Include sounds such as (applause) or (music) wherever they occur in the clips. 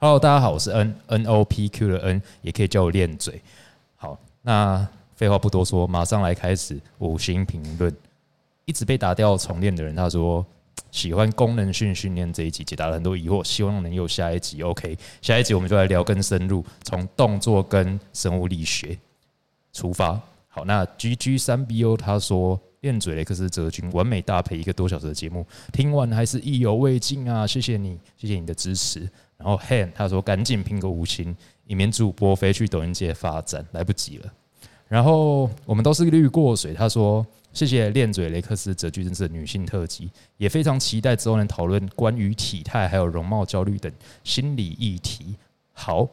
Hello，大家好，我是 N N O P Q 的 N，也可以叫我练嘴。好，那废话不多说，马上来开始五星评论。一直被打掉重练的人，他说喜欢功能性训练这一集，解答了很多疑惑，希望能有下一集。OK，下一集我们就来聊更深入，从动作跟生物力学出发。好，那 G G 三 B O 他说。练嘴雷克斯泽君完美搭配一个多小时的节目，听完还是意犹未尽啊！谢谢你，谢谢你的支持。然后 Han 他说赶紧拼个五星，以免主播飞去抖音界发展，来不及了。然后我们都是绿过水，他说谢谢练嘴雷克斯泽君，真是女性特辑，也非常期待之后能讨论关于体态还有容貌焦虑等心理议题。好。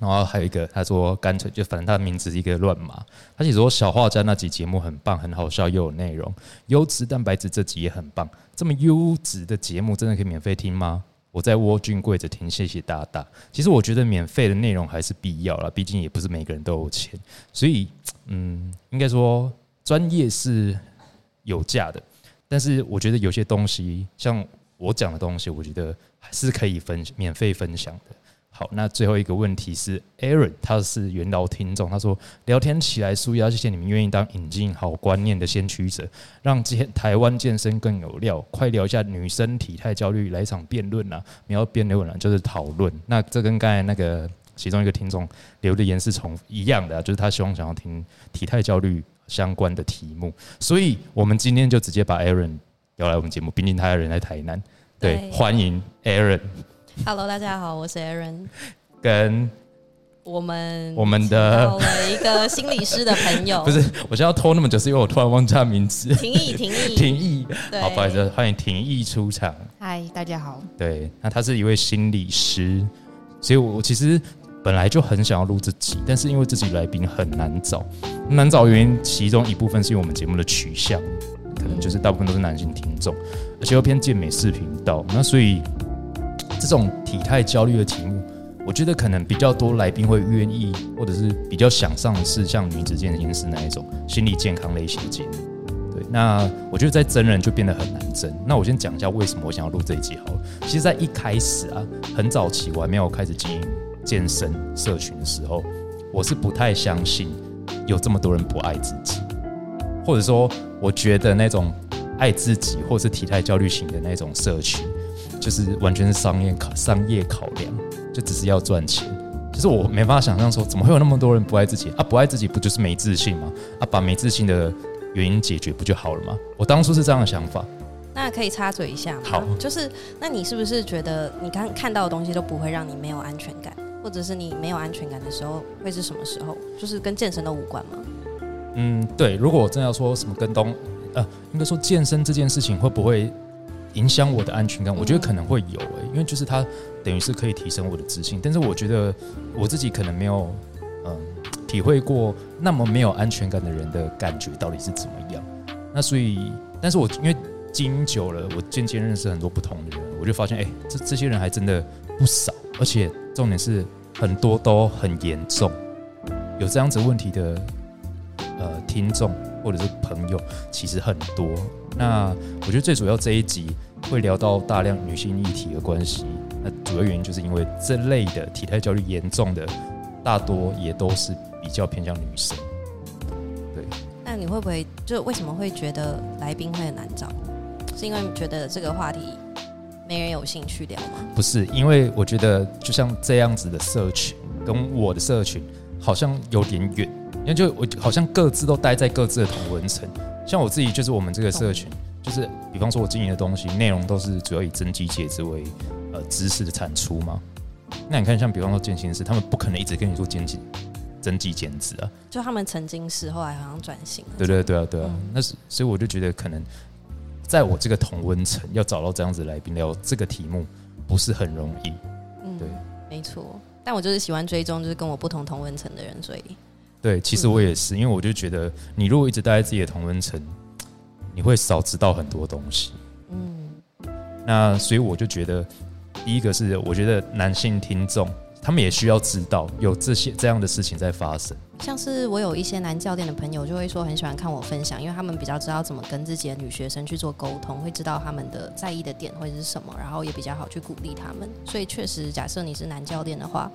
然后还有一个，他说干脆就反正他的名字是一个乱码。他写说小画家那集节目很棒，很好笑又有内容。优质蛋白质这集也很棒。这么优质的节目真的可以免费听吗？我在蜗居跪着听，谢谢大大。其实我觉得免费的内容还是必要了，毕竟也不是每个人都有钱。所以嗯，应该说专业是有价的，但是我觉得有些东西像我讲的东西，我觉得还是可以分免费分享的。好，那最后一个问题是，Aaron，他是元老听众，他说聊天起来舒压，谢谢你们愿意当引进好观念的先驱者，让健台湾健身更有料。快聊一下女生体态焦虑，来一场辩论啊！你要辩论了，就是讨论。那这跟刚才那个其中一个听众留的言是重一样的，就是他希望想要听体态焦虑相关的题目，所以我们今天就直接把 Aaron 邀来我们节目，毕竟他的人在台南，对，欢迎 Aaron。Hello，大家好，我是 Aaron，跟我们我们的一个心理师的朋友，(laughs) 不是，我现在要拖那么久，是因为我突然忘记他名字。廷义，廷义，(laughs) 廷义，好，不好意思，欢迎廷义出场。嗨，大家好。对，那他是一位心理师，所以我其实本来就很想要录这集，但是因为这集来宾很难找，难找原因其中一部分是因为我们节目的取向，可能就是大部分都是男性听众，而且又偏健美视频道，那所以。这种体态焦虑的题目，我觉得可能比较多来宾会愿意，或者是比较想上的是像女子健身师那一种心理健康类型的节目。对，那我觉得在真人就变得很难真。那我先讲一下为什么我想要录这一集好了。其实，在一开始啊，很早期我还没有开始经营健身社群的时候，我是不太相信有这么多人不爱自己，或者说，我觉得那种爱自己或是体态焦虑型的那种社群。就是完全是商业考商业考量，就只是要赚钱。其实我没办法想象说，怎么会有那么多人不爱自己啊？不爱自己不就是没自信吗？啊，把没自信的原因解决不就好了吗？我当初是这样的想法。那可以插嘴一下吗？好，就是那你是不是觉得你刚看到的东西都不会让你没有安全感，或者是你没有安全感的时候会是什么时候？就是跟健身都无关吗？嗯，对。如果我真要说什么跟东呃，应该说健身这件事情会不会？影响我的安全感，我觉得可能会有诶，因为就是它等于是可以提升我的自信，但是我觉得我自己可能没有嗯体会过那么没有安全感的人的感觉到底是怎么样。那所以，但是我因为经营久了，我渐渐认识很多不同的人，我就发现哎，这这些人还真的不少，而且重点是很多都很严重，有这样子问题的呃听众或者是朋友其实很多。那我觉得最主要这一集会聊到大量女性议题的关系，那主要原因就是因为这类的体态焦虑严重的，大多也都是比较偏向女生。对。那你会不会就为什么会觉得来宾会很难找？是因为觉得这个话题没人有兴趣聊吗？不是，因为我觉得就像这样子的社群跟我的社群好像有点远，因为就我好像各自都待在各自的同文层。像我自己就是我们这个社群，就是比方说我经营的东西内容都是主要以增肌减脂为呃知识的产出嘛。那你看像比方说健身师，他们不可能一直跟你说减脂、增肌减脂啊。就他们曾经是，后来好像转型。对对对啊对啊，那是所以我就觉得可能在我这个同温层要找到这样子来宾聊这个题目不是很容易。嗯，对，没错。但我就是喜欢追踪就是跟我不同同温层的人，所以。对，其实我也是，因为我就觉得，你如果一直待在自己的同温层，你会少知道很多东西。嗯，那所以我就觉得，第一个是我觉得男性听众他们也需要知道有这些这样的事情在发生。像是我有一些男教练的朋友，就会说很喜欢看我分享，因为他们比较知道怎么跟自己的女学生去做沟通，会知道他们的在意的点会是什么，然后也比较好去鼓励他们。所以确实，假设你是男教练的话，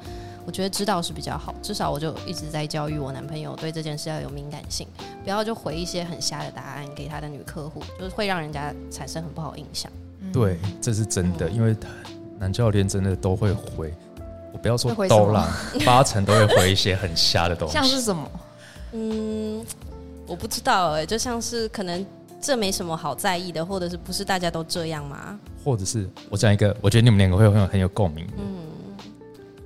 我觉得知道是比较好。至少我就一直在教育我男朋友对这件事要有敏感性，不要就回一些很瞎的答案给他的女客户，就是会让人家产生很不好印象。对，这是真的，因为男教练真的都会回。我不要说都啦，(laughs) 八成都会回一些很瞎的东西。像是什么？嗯，我不知道哎、就像是可能这没什么好在意的，或者是不是大家都这样吗？或者是我讲一个，我觉得你们两个会很有很有共鸣。嗯，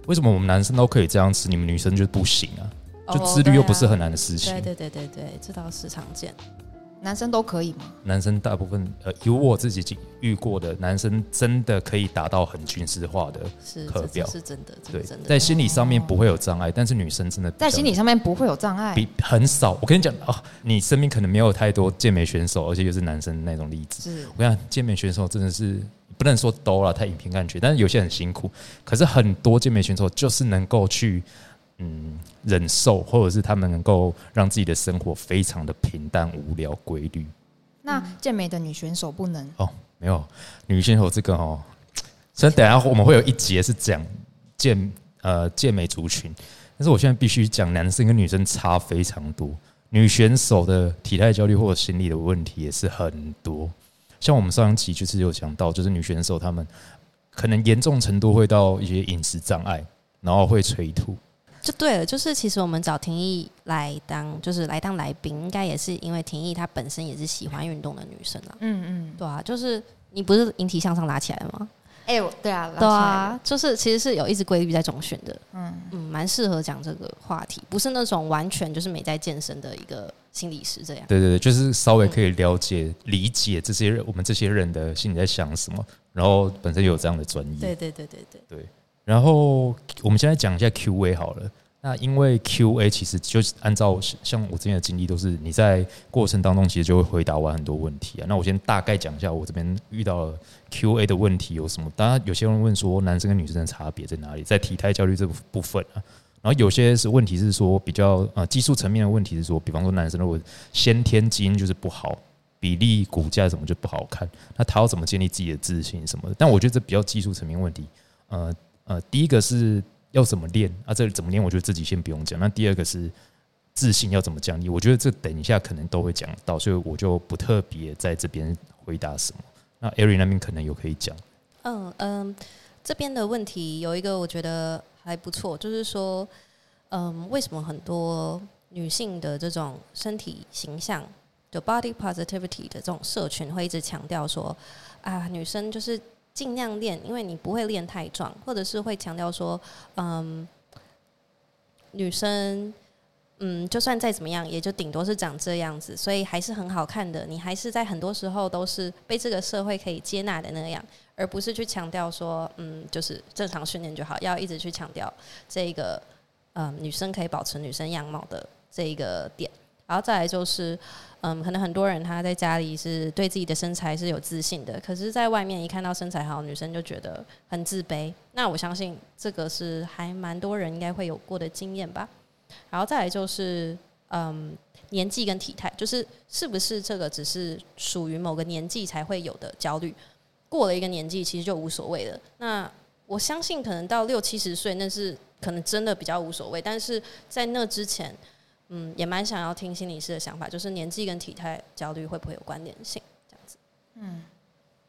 为什么我们男生都可以这样吃，你们女生就不行啊？就哦自律又不是很难的事情。对对对对对，这倒是常见。男生都可以吗？男生大部分呃，以我自己遇过的男生，真的可以达到很军事化的，课表这是真的，这对真，的。在心理上面不会有障碍，但是女生真的在心理上面不会有障碍，比很少。我跟你讲啊，你身边可能没有太多健美选手，而且又是男生那种例子。是我跟你讲，健美选手真的是不能说都了，太影片感觉，但是有些很辛苦。可是很多健美选手就是能够去嗯忍受，或者是他们能够让自己的生活非常的平淡、无聊、规律。那健美的女选手不能哦，没有女选手这个哦，所以等下我们会有一节是讲健呃健美族群，但是我现在必须讲男生跟女生差非常多，女选手的体态焦虑或者心理的问题也是很多。像我们上一期就是有讲到，就是女选手她们可能严重程度会到一些饮食障碍，然后会催吐。就对了，就是其实我们找廷义来当，就是来当来宾，应该也是因为廷义她本身也是喜欢运动的女生啦。嗯嗯，对啊，就是你不是引体向上拉起来吗？哎、我对啊，对啊，就是其实是有一直规律在中选的，嗯，嗯，蛮适合讲这个话题，不是那种完全就是没在健身的一个心理师这样。对对对，就是稍微可以了解、理解这些人我们这些人的心里在想什么，然后本身有这样的专业。对对对对对，然后我们现在讲一下 Q&A 好了。那因为 Q&A 其实就按照像我之前的经历，都是你在过程当中其实就会回答完很多问题啊。那我先大概讲一下我这边遇到 Q&A 的问题有什么。当然有些人问说男生跟女生的差别在哪里，在体态焦虑这部部分啊。然后有些是问题是说比较呃技术层面的问题是说，比方说男生如果先天基因就是不好，比例骨架什么就不好看，那他要怎么建立自己的自信什么的？但我觉得这比较技术层面问题。呃呃，第一个是要怎么练啊？这怎么练？我觉得自己先不用讲。那第二个是自信要怎么降低？我觉得这等一下可能都会讲到，所以我就不特别在这边回答什么。那 Ari 那边可能有可以讲。嗯嗯，这边的问题有一个我觉得还不错，就是说，嗯，为什么很多女性的这种身体形象的 body positivity 的这种社群会一直强调说，啊，女生就是尽量练，因为你不会练太壮，或者是会强调说，嗯，女生。嗯，就算再怎么样，也就顶多是长这样子，所以还是很好看的。你还是在很多时候都是被这个社会可以接纳的那样，而不是去强调说，嗯，就是正常训练就好，要一直去强调这个，嗯，女生可以保持女生样貌的这一个点。然后再来就是，嗯，可能很多人他在家里是对自己的身材是有自信的，可是在外面一看到身材好，女生就觉得很自卑。那我相信这个是还蛮多人应该会有过的经验吧。然后再来就是，嗯，年纪跟体态，就是是不是这个只是属于某个年纪才会有的焦虑？过了一个年纪，其实就无所谓了。那我相信，可能到六七十岁，那是可能真的比较无所谓。但是在那之前，嗯，也蛮想要听心理师的想法，就是年纪跟体态焦虑会不会有关联性？这样子。嗯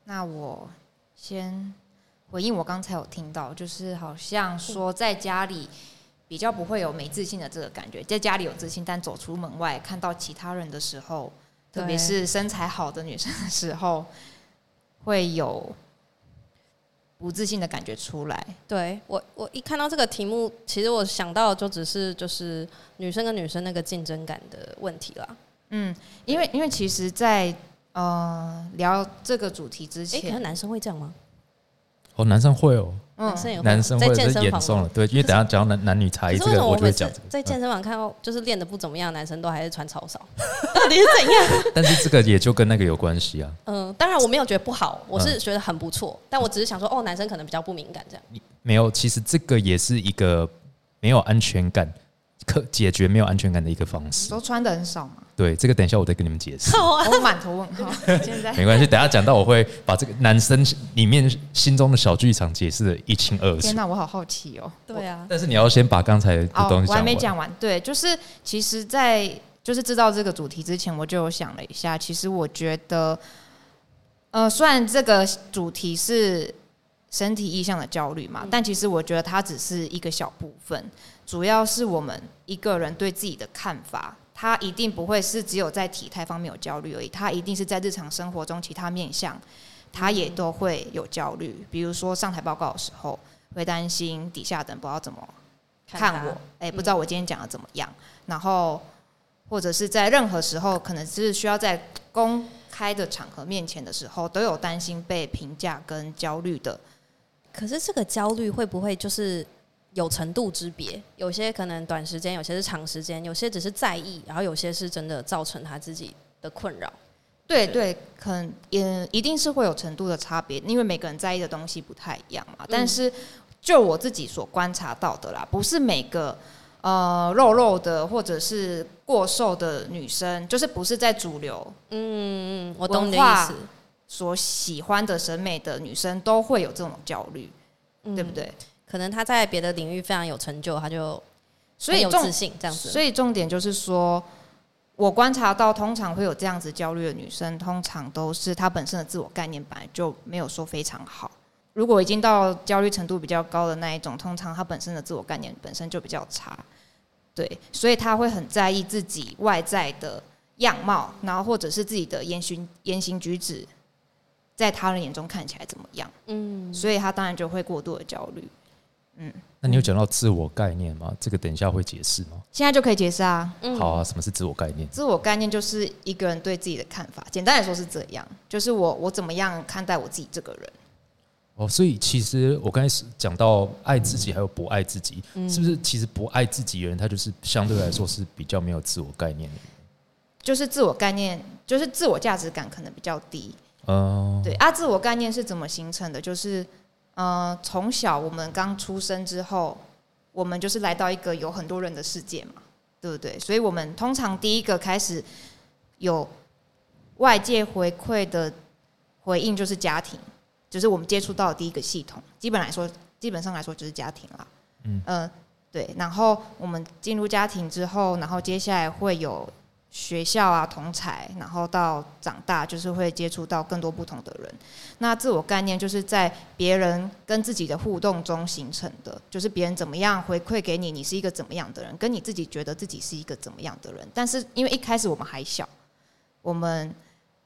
那我先回应我刚才有听到，就是好像说在家里比较不会有没自信的这个感觉，在家里有自信，但走出门外看到其他人的时候，特别是身材好的女生的时候，会有不自信的感觉出来。对我，我一看到这个题目，其实我想到的就只是就是女生跟女生那个竞争感的问题啦。嗯，因为因为其实在，呃聊这个主题之前诶，可是前，男生会这样吗？哦，男生会哦，男生也会男生在健身房吗严重了，对，因为等下讲到男男女差异，我就会讲这个。在健身房看到就是练的不怎么样男生都还是穿超少，到底是怎样？(laughs) 但是这个也就跟那个有关系啊。嗯，当然我没有觉得不好，我嗯是觉得很不错，但我只是想说，哦，男生可能比较不敏感这样。没有，其实这个也是一个没有安全感，可解决没有安全感的一个方式。都穿的很少嘛，对，这个等一下我再跟你们解释。(laughs) 我满头问号。(laughs) 现在没关系，等下讲到我会把这个男生里面心中的小剧场解释的一清二楚。天哪，我好好奇哦。对啊，但是你要先把刚才的哦东，西我还没完。讲完。对，就是其实，在就是知道这个主题之前，我就有想了一下。其实我觉得，呃，虽然这个主题是身体意向的焦虑嘛，但其实我觉得它只是一个小部分，主要是我们一个人对自己的看法。他一定不会是只有在体态方面有焦虑而已，他一定是在日常生活中其他面向，他也都会有焦虑。比如说上台报告的时候，会担心底下的人不知道怎么看我，哎、不知道我今天讲的怎么样，然后或者是在任何时候，可能是需要在公开的场合面前的时候，都有担心被评价跟焦虑的。可是这个焦虑会不会就是有程度之别？有些可能短时间，有些是长时间，有些只是在意，然后有些是真的造成他自己的困扰。对对，可能也一定是会有程度的差别，因为每个人在意的东西不太一样嘛。但是就我自己所观察到的啦，不是每个呃肉肉的或者是过瘦的女生，就是不是在主流嗯嗯，我懂你的意思，所喜欢的审美的女生都会有这种焦虑，嗯对不？对？可能他在别的领域非常有成就，他就所以有自信这样子。所以重点就是说，我观察到，通常会有这样子焦虑的女生，通常都是她本身的自我概念本来就没有说非常好。如果已经到焦虑程度比较高的那一种，通常她本身的自我概念本身就比较差，对，所以她会很在意自己外在的样貌，然后或者是自己的言行言行举止，在他人眼中看起来怎么样，嗯，所以她当然就会过度的焦虑。那你有讲到自我概念吗？这个等一下会解释吗？现在就可以解释啊，嗯好啊，什么是自我概念？自我概念就是一个人对自己的看法，简单来说是这样，就是我我怎么样看待我自己这个人。哦，所以其实我刚才是讲到爱自己还有不爱自己，嗯是不是？其实不爱自己的人，他就是相对来说是比较没有自我概念的人。就是自我概念，就是自我价值感可能比较低。哦、对啊，自我概念是怎么形成的？就是呃，从小我们刚出生之后，我们就是来到一个有很多人的世界嘛，对不对？所以我们通常第一个开始有外界回馈的回应就是家庭，就是我们接触到的第一个系统。基本来说，基本上来说就是家庭啦。嗯呃，对。然后我们进入家庭之后，然后接下来会有学校啊、同才，然后到长大就是会接触到更多不同的人。那自我概念就是在别人跟自己的互动中形成的，就是别人怎么样回馈给你，你是一个怎么样的人，跟你自己觉得自己是一个怎么样的人。但是因为一开始我们还小，我们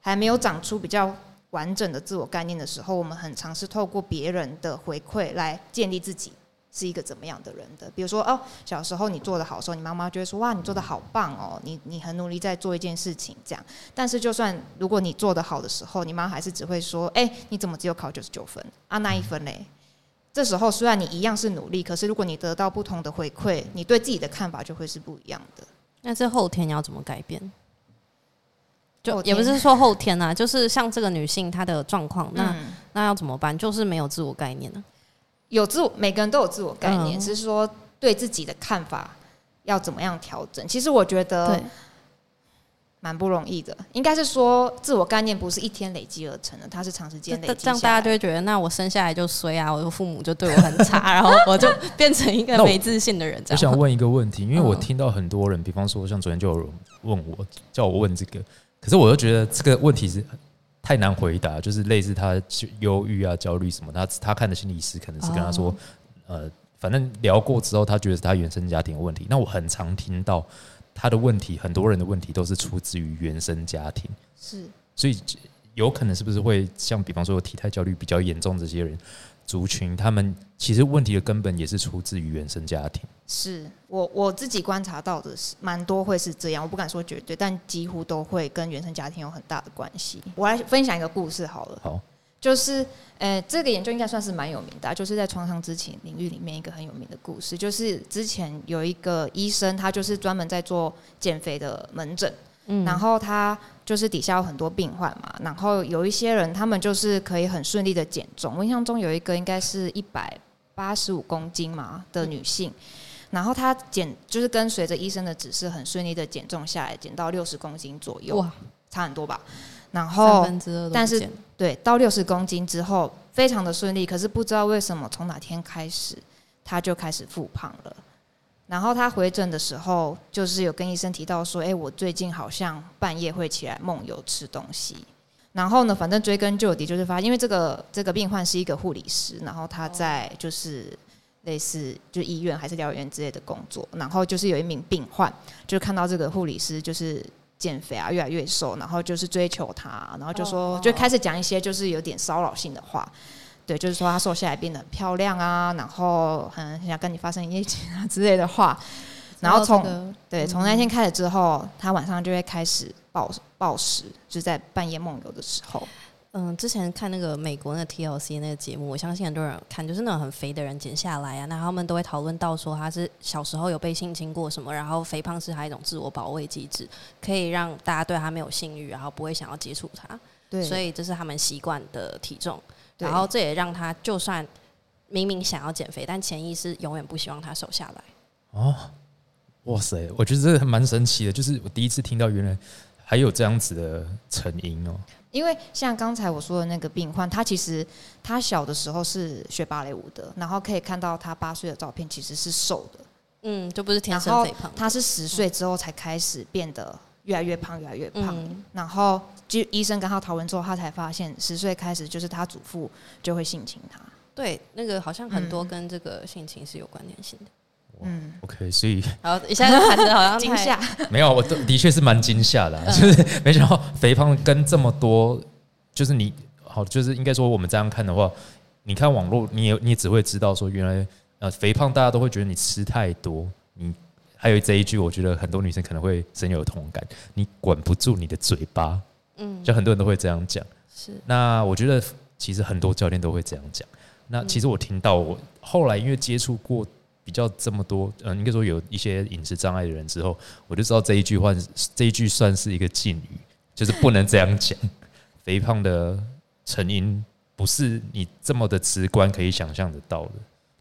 还没有长出比较完整的自我概念的时候，我们很尝试透过别人的回馈来建立自己是一个怎么样的人的。比如说，哦，小时候你做的好的时候，你妈妈就会说：“哇，你做的好棒哦，你你很努力在做一件事情。”这样。但是，就算如果你做的好的时候，你妈还是只会说：“哎、你怎么只有考九十九分啊？那一分嘞？”这时候虽然你一样是努力，可是如果你得到不同的回馈，你对自己的看法就会是不一样的。那这后天要怎么改变？就也不是说后天啊，就是像这个女性她的状况，那、嗯那要怎么办？就是没有自我概念呢、有自我，每个人都有自我概念，嗯只是说对自己的看法要怎么样调整。其实我觉得，蛮不容易的，应该是说自我概念不是一天累积而成的，它是长时间累积这样大家就会觉得，那我生下来就衰啊，我的父母就对我很差，(laughs) 然后我就变成一个没自信的人。这样我想问一个问题，(laughs) 因为我嗯听到很多人，比方说像昨天就有人问我，叫我问这个，可是我又觉得这个问题是太难回答，就是类似他忧郁啊、焦虑什么，他他看的心理师可能是跟他说，呃，反正聊过之后，他觉得是他原生家庭有问题。那我很常听到他的问题，很多人的问题都是出自于原生家庭，是所以有可能是不是会像比方说体态焦虑比较严重这些人族群，他们其实问题的根本也是出自于原生家庭。是我我自己观察到的是蛮多会是这样，我不敢说绝对，但几乎都会跟原生家庭有很大的关系。我来分享一个故事好了，好，就是，呃，这个研究应该算是蛮有名的啊、就是在创伤知情领域里面一个很有名的故事。就是之前有一个医生，他就是专门在做减肥的门诊，嗯然后他就是底下有很多病患嘛，然后有一些人他们就是可以很顺利的减重。我印象中有一个应该是一百八十五公斤嘛的女性，然后她减就是跟随着医生的指示，很顺利的减重下来，减到六十公斤左右，哇，差很多吧。然后但是对，到六十公斤之后非常的顺利，可是不知道为什么从哪天开始，她就开始复胖了。然后他回诊的时候，就是有跟医生提到说：“哎、我最近好像半夜会起来梦游吃东西。”然后呢，反正追根究底，就是发现，因为这个这个病患是一个护理师，然后他在就是类似就医院还是疗养院之类的工作，然后就是有一名病患就看到这个护理师就是减肥啊，越来越瘦，然后就是追求他，然后就说哦就开始讲一些就是有点骚扰性的话，对，就是说她瘦下来变得很漂亮啊，然后很很想跟你发生一夜情啊之类的话，然后从这个对，从那天开始之后，她晚上就会开始暴暴食，就是在半夜梦游的时候。嗯，之前看那个美国那个 TLC 那个节目，我相信很多人看，就是那种很肥的人减下来啊，那他们都会讨论到说他是小时候有被性侵过什么，然后肥胖是他一种自我保卫机制，可以让大家对他没有性欲，然后不会想要接触他，对，所以这是他们习惯的体重，然后这也让他就算明明想要减肥，但潜意识永远不希望他瘦下来。哦，哇塞，我觉得这个蛮神奇的，就是我第一次听到原来还有这样子的成因哦。因为像刚才我说的那个病患，他其实他小的时候是学芭蕾舞的，然后可以看到他八岁的照片其实是瘦的，嗯，就不是天生肥胖，他是十岁之后才开始变得越来越胖，越来越胖。嗯然后就医生跟他讨论之后，他才发现十岁开始就是他祖父就会性侵他。对那个好像很多嗯跟这个性情是有关联性的。嗯，OK，所以然后一下就谈的好像太惊吓。没有，我的的确是蛮惊吓的就是没想到肥胖跟这么多，就是你好，就是应该说我们这样看的话，你看网络，你也你也只会知道说，原来呃肥胖大家都会觉得你吃太多，你还有这一句，我觉得很多女生可能会深有同感，你管不住你的嘴巴，嗯就很多人都会这样讲。是那我觉得其实很多教练都会这样讲。那其实我听到我后来因为接触过比较这么多，嗯、应该说有一些饮食障碍的人之后，我就知道这一句话，这一句算是一个禁语，就是不能这样讲。肥胖的成因不是你这么的直观可以想象得到的。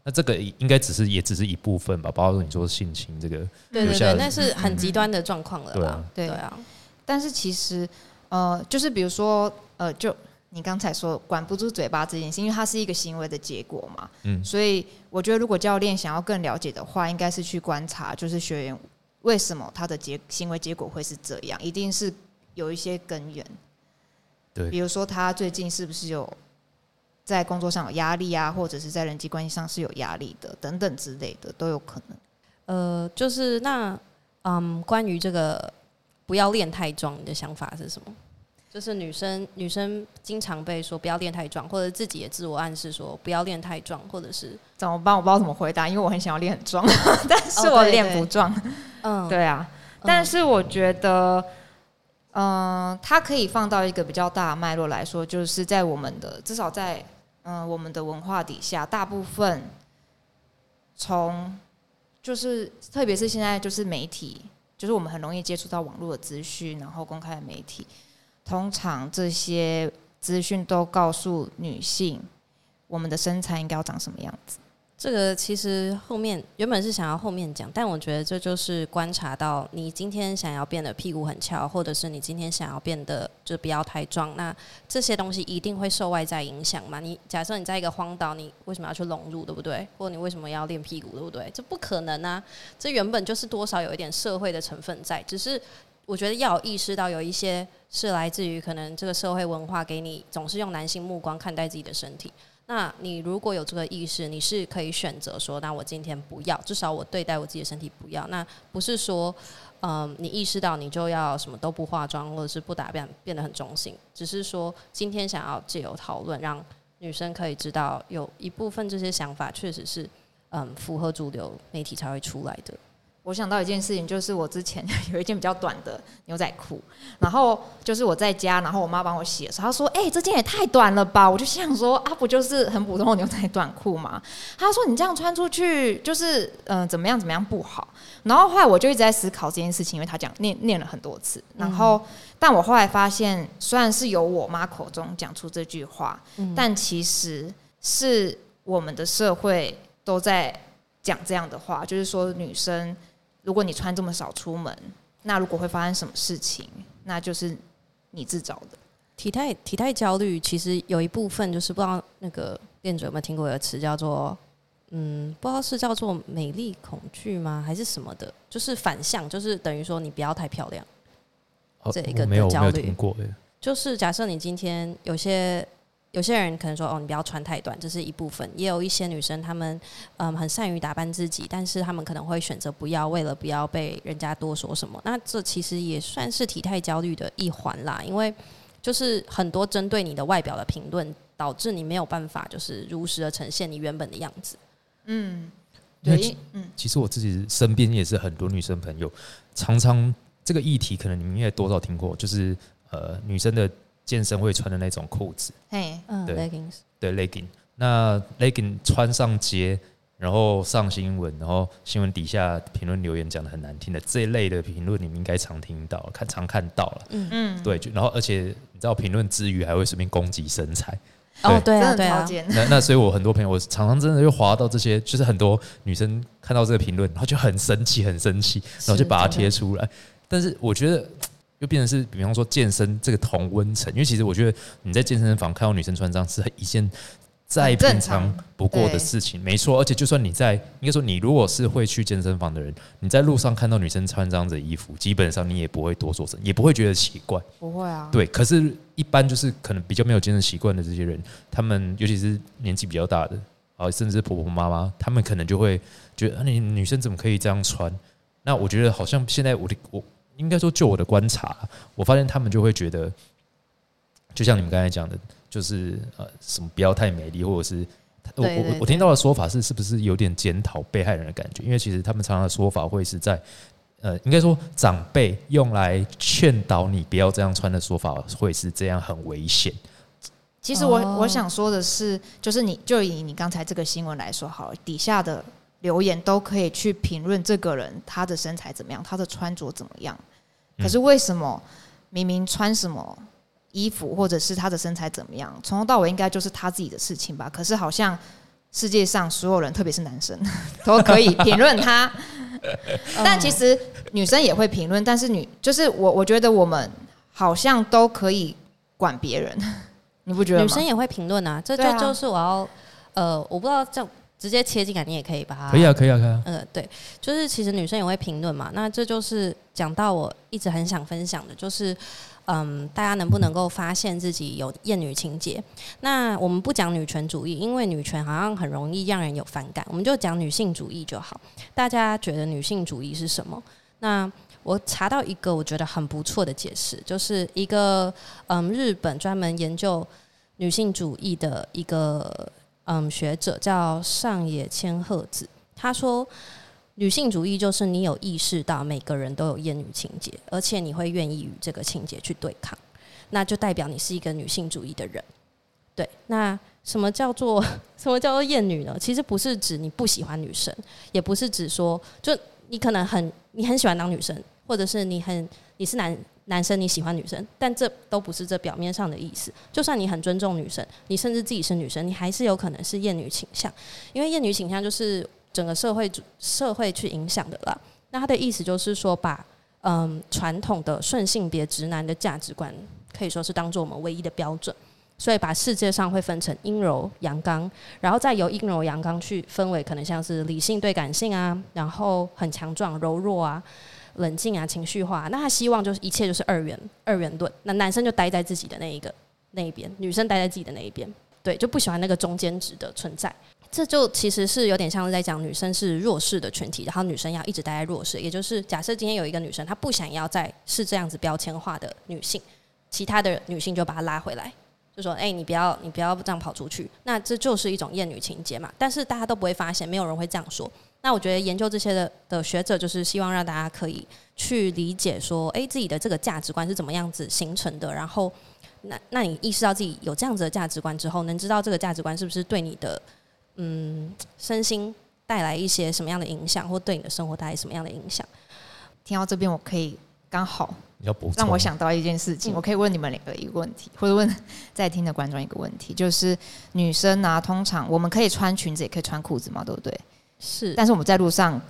那这个应该只是也只是一部分吧，包括你说性侵这个，对对对，那是很极端的状况了啦对啊。对对。啊，但是其实，呃，就是比如说，呃，就你刚才说管不住嘴巴这件事，因为它是一个行为的结果嘛，嗯。所以我觉得如果教练想要更了解的话，应该是去观察，就是学员为什么他的结行为结果会是这样，一定是有一些根源，对。比如说他最近是不是有在工作上有压力啊，或者是在人际关系上是有压力的，等等之类的都有可能。呃，就是那嗯，关于这个不要练太壮，你的想法是什么？就是女生女生经常被说不要练太壮，或者自己也自我暗示说不要练太壮，或者是怎么办？我不知道怎么回答，因为我很想要练很壮，(laughs) 但是我练不壮。嗯，(laughs) 对啊，嗯但是我觉得，嗯、它可以放到一个比较大的脉络来说，就是在我们的至少在嗯、我们的文化底下，大部分从就是特别是现在就是媒体，就是我们很容易接触到网络的资讯，然后公开的媒体，通常这些资讯都告诉女性，我们的身材应该要长什么样子。这个其实后面原本是想要后面讲，但我觉得这就是观察到你今天想要变得屁股很翘，或者是你今天想要变得就不要太壮，那这些东西一定会受外在影响嘛。你假设你在一个荒岛，你为什么要去融入，对不对？或者你为什么要练屁股，对不对？这不可能啊！这原本就是多少有一点社会的成分在，只是我觉得要有意识到有一些是来自于可能这个社会文化给你总是用男性目光看待自己的身体。那你如果有这个意识，你是可以选择说，那我今天不要，至少我对待我自己的身体不要。那不是说，嗯，你意识到你就要什么都不化妆，或者是不打扮，变得很中性。只是说，今天想要借由讨论，让女生可以知道，有一部分这些想法确实是，嗯，符合主流媒体才会出来的。我想到一件事情，就是我之前 (laughs) 有一件比较短的牛仔裤，然后就是我在家，然后我妈帮我洗的时候，她说：“哎、这件也太短了吧！”我就想说啊，不就是很普通的牛仔短裤吗？她说：“你这样穿出去，就是嗯、呃怎么样怎么样不好。”然后后来我就一直在思考这件事情，因为她讲念念了很多次，然后、但我后来发现，虽然是由我妈口中讲出这句话，但其实是我们的社会都在讲这样的话，就是说女生，如果你穿这么少出门，那如果会发生什么事情，那就是你自找的。体态体态焦虑其实有一部分就是不知道那个店主有没有听过一个词叫做嗯，不知道是叫做美丽恐惧吗，还是什么的，就是反向，就是等于说你不要太漂亮。哦这一个没有的焦虑。就是假设你今天有些有些人可能说哦，你不要穿太短，这是一部分；也有一些女生，她们嗯很善于打扮自己，但是她们可能会选择不要，为了不要被人家多说什么。那这其实也算是体态焦虑的一环啦，因为就是很多针对你的外表的评论，导致你没有办法就是如实的呈现你原本的样子。嗯，对嗯，其实我自己身边也是很多女生朋友，常常这个议题可能你们应该多少听过，就是呃女生的健身会穿的那种裤子，嘿，嗯对，leggings，对 legging，那 legging 穿上街，然后上新闻，然后新闻底下评论留言讲的很难听的这一类的评论，你们应该常听到，看常看到了。嗯。嗯，对，就然后而且你知道评论之余还会顺便攻击身材，哦，对。啊，对啊。那那所以我很多朋友，我常常真的就滑到这些，就是很多女生看到这个评论，然后就很生气，很生气，然后就把它贴出来。但是我觉得又变成是，比方说健身这个同温层，因为其实我觉得你在健身房看到女生穿这样是一件再平常常不过的事情，没错。而且就算你在，应该说你如果是会去健身房的人，你在路上看到女生穿这样子的衣服，基本上你也不会多做什么，也不会觉得奇怪。不会啊，对，可是，一般就是可能比较没有健身习惯的这些人，他们尤其是年纪比较大的啊，甚至是婆婆妈妈，他们可能就会觉得，啊，你女生怎么可以这样穿？那我觉得好像现在我的我应该说，就我的观察，我发现他们就会觉得，就像你们刚才讲的，就是呃，什么不要太美丽，或者是我我我听到的说法是，是不是有点检讨被害人的感觉？因为其实他们常常的说法会是在。呃，应该说长辈用来劝导你不要这样穿的说法，会是这样很危险。其实我、哦我想说的是，就是你就以你刚才这个新闻来说好了，底下的留言都可以去评论这个人他的身材怎么样，他的穿着怎么样。嗯可是为什么明明穿什么衣服，或者是他的身材怎么样，从头到尾应该就是他自己的事情吧？可是好像世界上所有人，特别是男生，(laughs) 都可以评论他。(laughs) 但其实女生也会评论，但是女就是我，我觉得我们好像都可以管别人，你不觉得吗？女生也会评论啊，这就就是我要呃，我不知道这样直接切进来，你也可以把它可以啊，可以啊，可以啊。呃，对，就是其实女生也会评论嘛。那这就是讲到我一直很想分享的，就是嗯，大家能不能够发现自己有厌女情节？那我们不讲女权主义，因为女权好像很容易让人有反感，我们就讲女性主义就好。大家觉得女性主义是什么？那我查到一个我觉得很不错的解释，就是一个嗯日本专门研究女性主义的一个嗯学者叫上野千鹤子，他说。女性主义就是你有意识到每个人都有厌女情节，而且你会愿意与这个情节去对抗，那就代表你是一个女性主义的人。对，那什么叫做 (laughs) 什么叫做厌女呢？其实不是指你不喜欢女生，也不是指说就你可能很你很喜欢当女生，或者是你很你是男男生你喜欢女生，但这都不是这表面上的意思。就算你很尊重女生，你甚至自己是女生，你还是有可能是厌女倾向，因为厌女倾向就是整个社会社会去影响的啦。那他的意思就是说把，嗯传统的顺性别直男的价值观，可以说是当做我们唯一的标准。所以把世界上会分成阴柔、阳刚，然后再由阴柔、阳刚去分为可能像是理性对感性啊，然后很强壮、柔弱啊、冷静啊、情绪化、那他希望就是一切就是二元二元论，那男生就待在自己的那一个那一边，女生待在自己的那一边，对，就不喜欢那个中间值的存在。这就其实是有点像是在讲女生是弱势的群体，然后女生要一直待在弱势，也就是假设今天有一个女生她不想要再是这样子标签化的女性，其他的女性就把她拉回来，就说：“哎、你不要你不要这样跑出去。”那这就是一种厌女情节嘛。但是大家都不会发现，没有人会这样说。那我觉得研究这些的的学者，就是希望让大家可以去理解说，诶，自己的这个价值观是怎么样子形成的。然后，那那你意识到自己有这样子的价值观之后，能知道这个价值观是不是对你的嗯身心带来一些什么样的影响，或对你的生活带来什么样的影响？听到这边，我可以刚好让我想到一件事情，嗯我可以问你们两个一个问题，或者问在听的观众一个问题，就是女生啊，通常我们可以穿裙子，也可以穿裤子嘛，对不对？是，但是我们在路上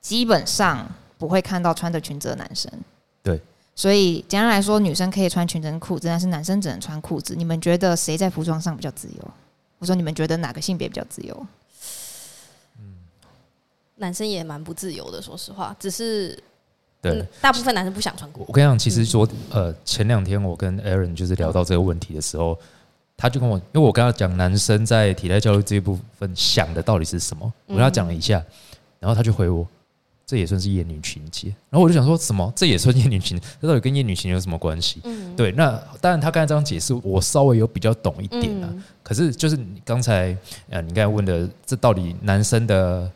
基本上不会看到穿着裙子的男生。对，所以简单来说，女生可以穿裙子跟裤子，但是男生只能穿裤子。你们觉得谁在服装上比较自由？我说你们觉得哪个性别比较自由？嗯男生也蛮不自由的，说实话，只是对嗯，大部分男生不想穿裤我。跟你讲，其实说，呃，前两天我跟 Aaron 就是聊到这个问题的时候，他就跟我，因为我跟他讲男生在体态教育这一部分想的到底是什么，我跟他讲了一下，然后他就回我，这也算是厌女情节。然后我就想说什么，这也算厌女情节？这到底跟厌女情节有什么关系？嗯，对，那当然他刚才这样解释，我稍微有比较懂一点啊。嗯可是就是你刚才呃，你刚才问的，这到底男生的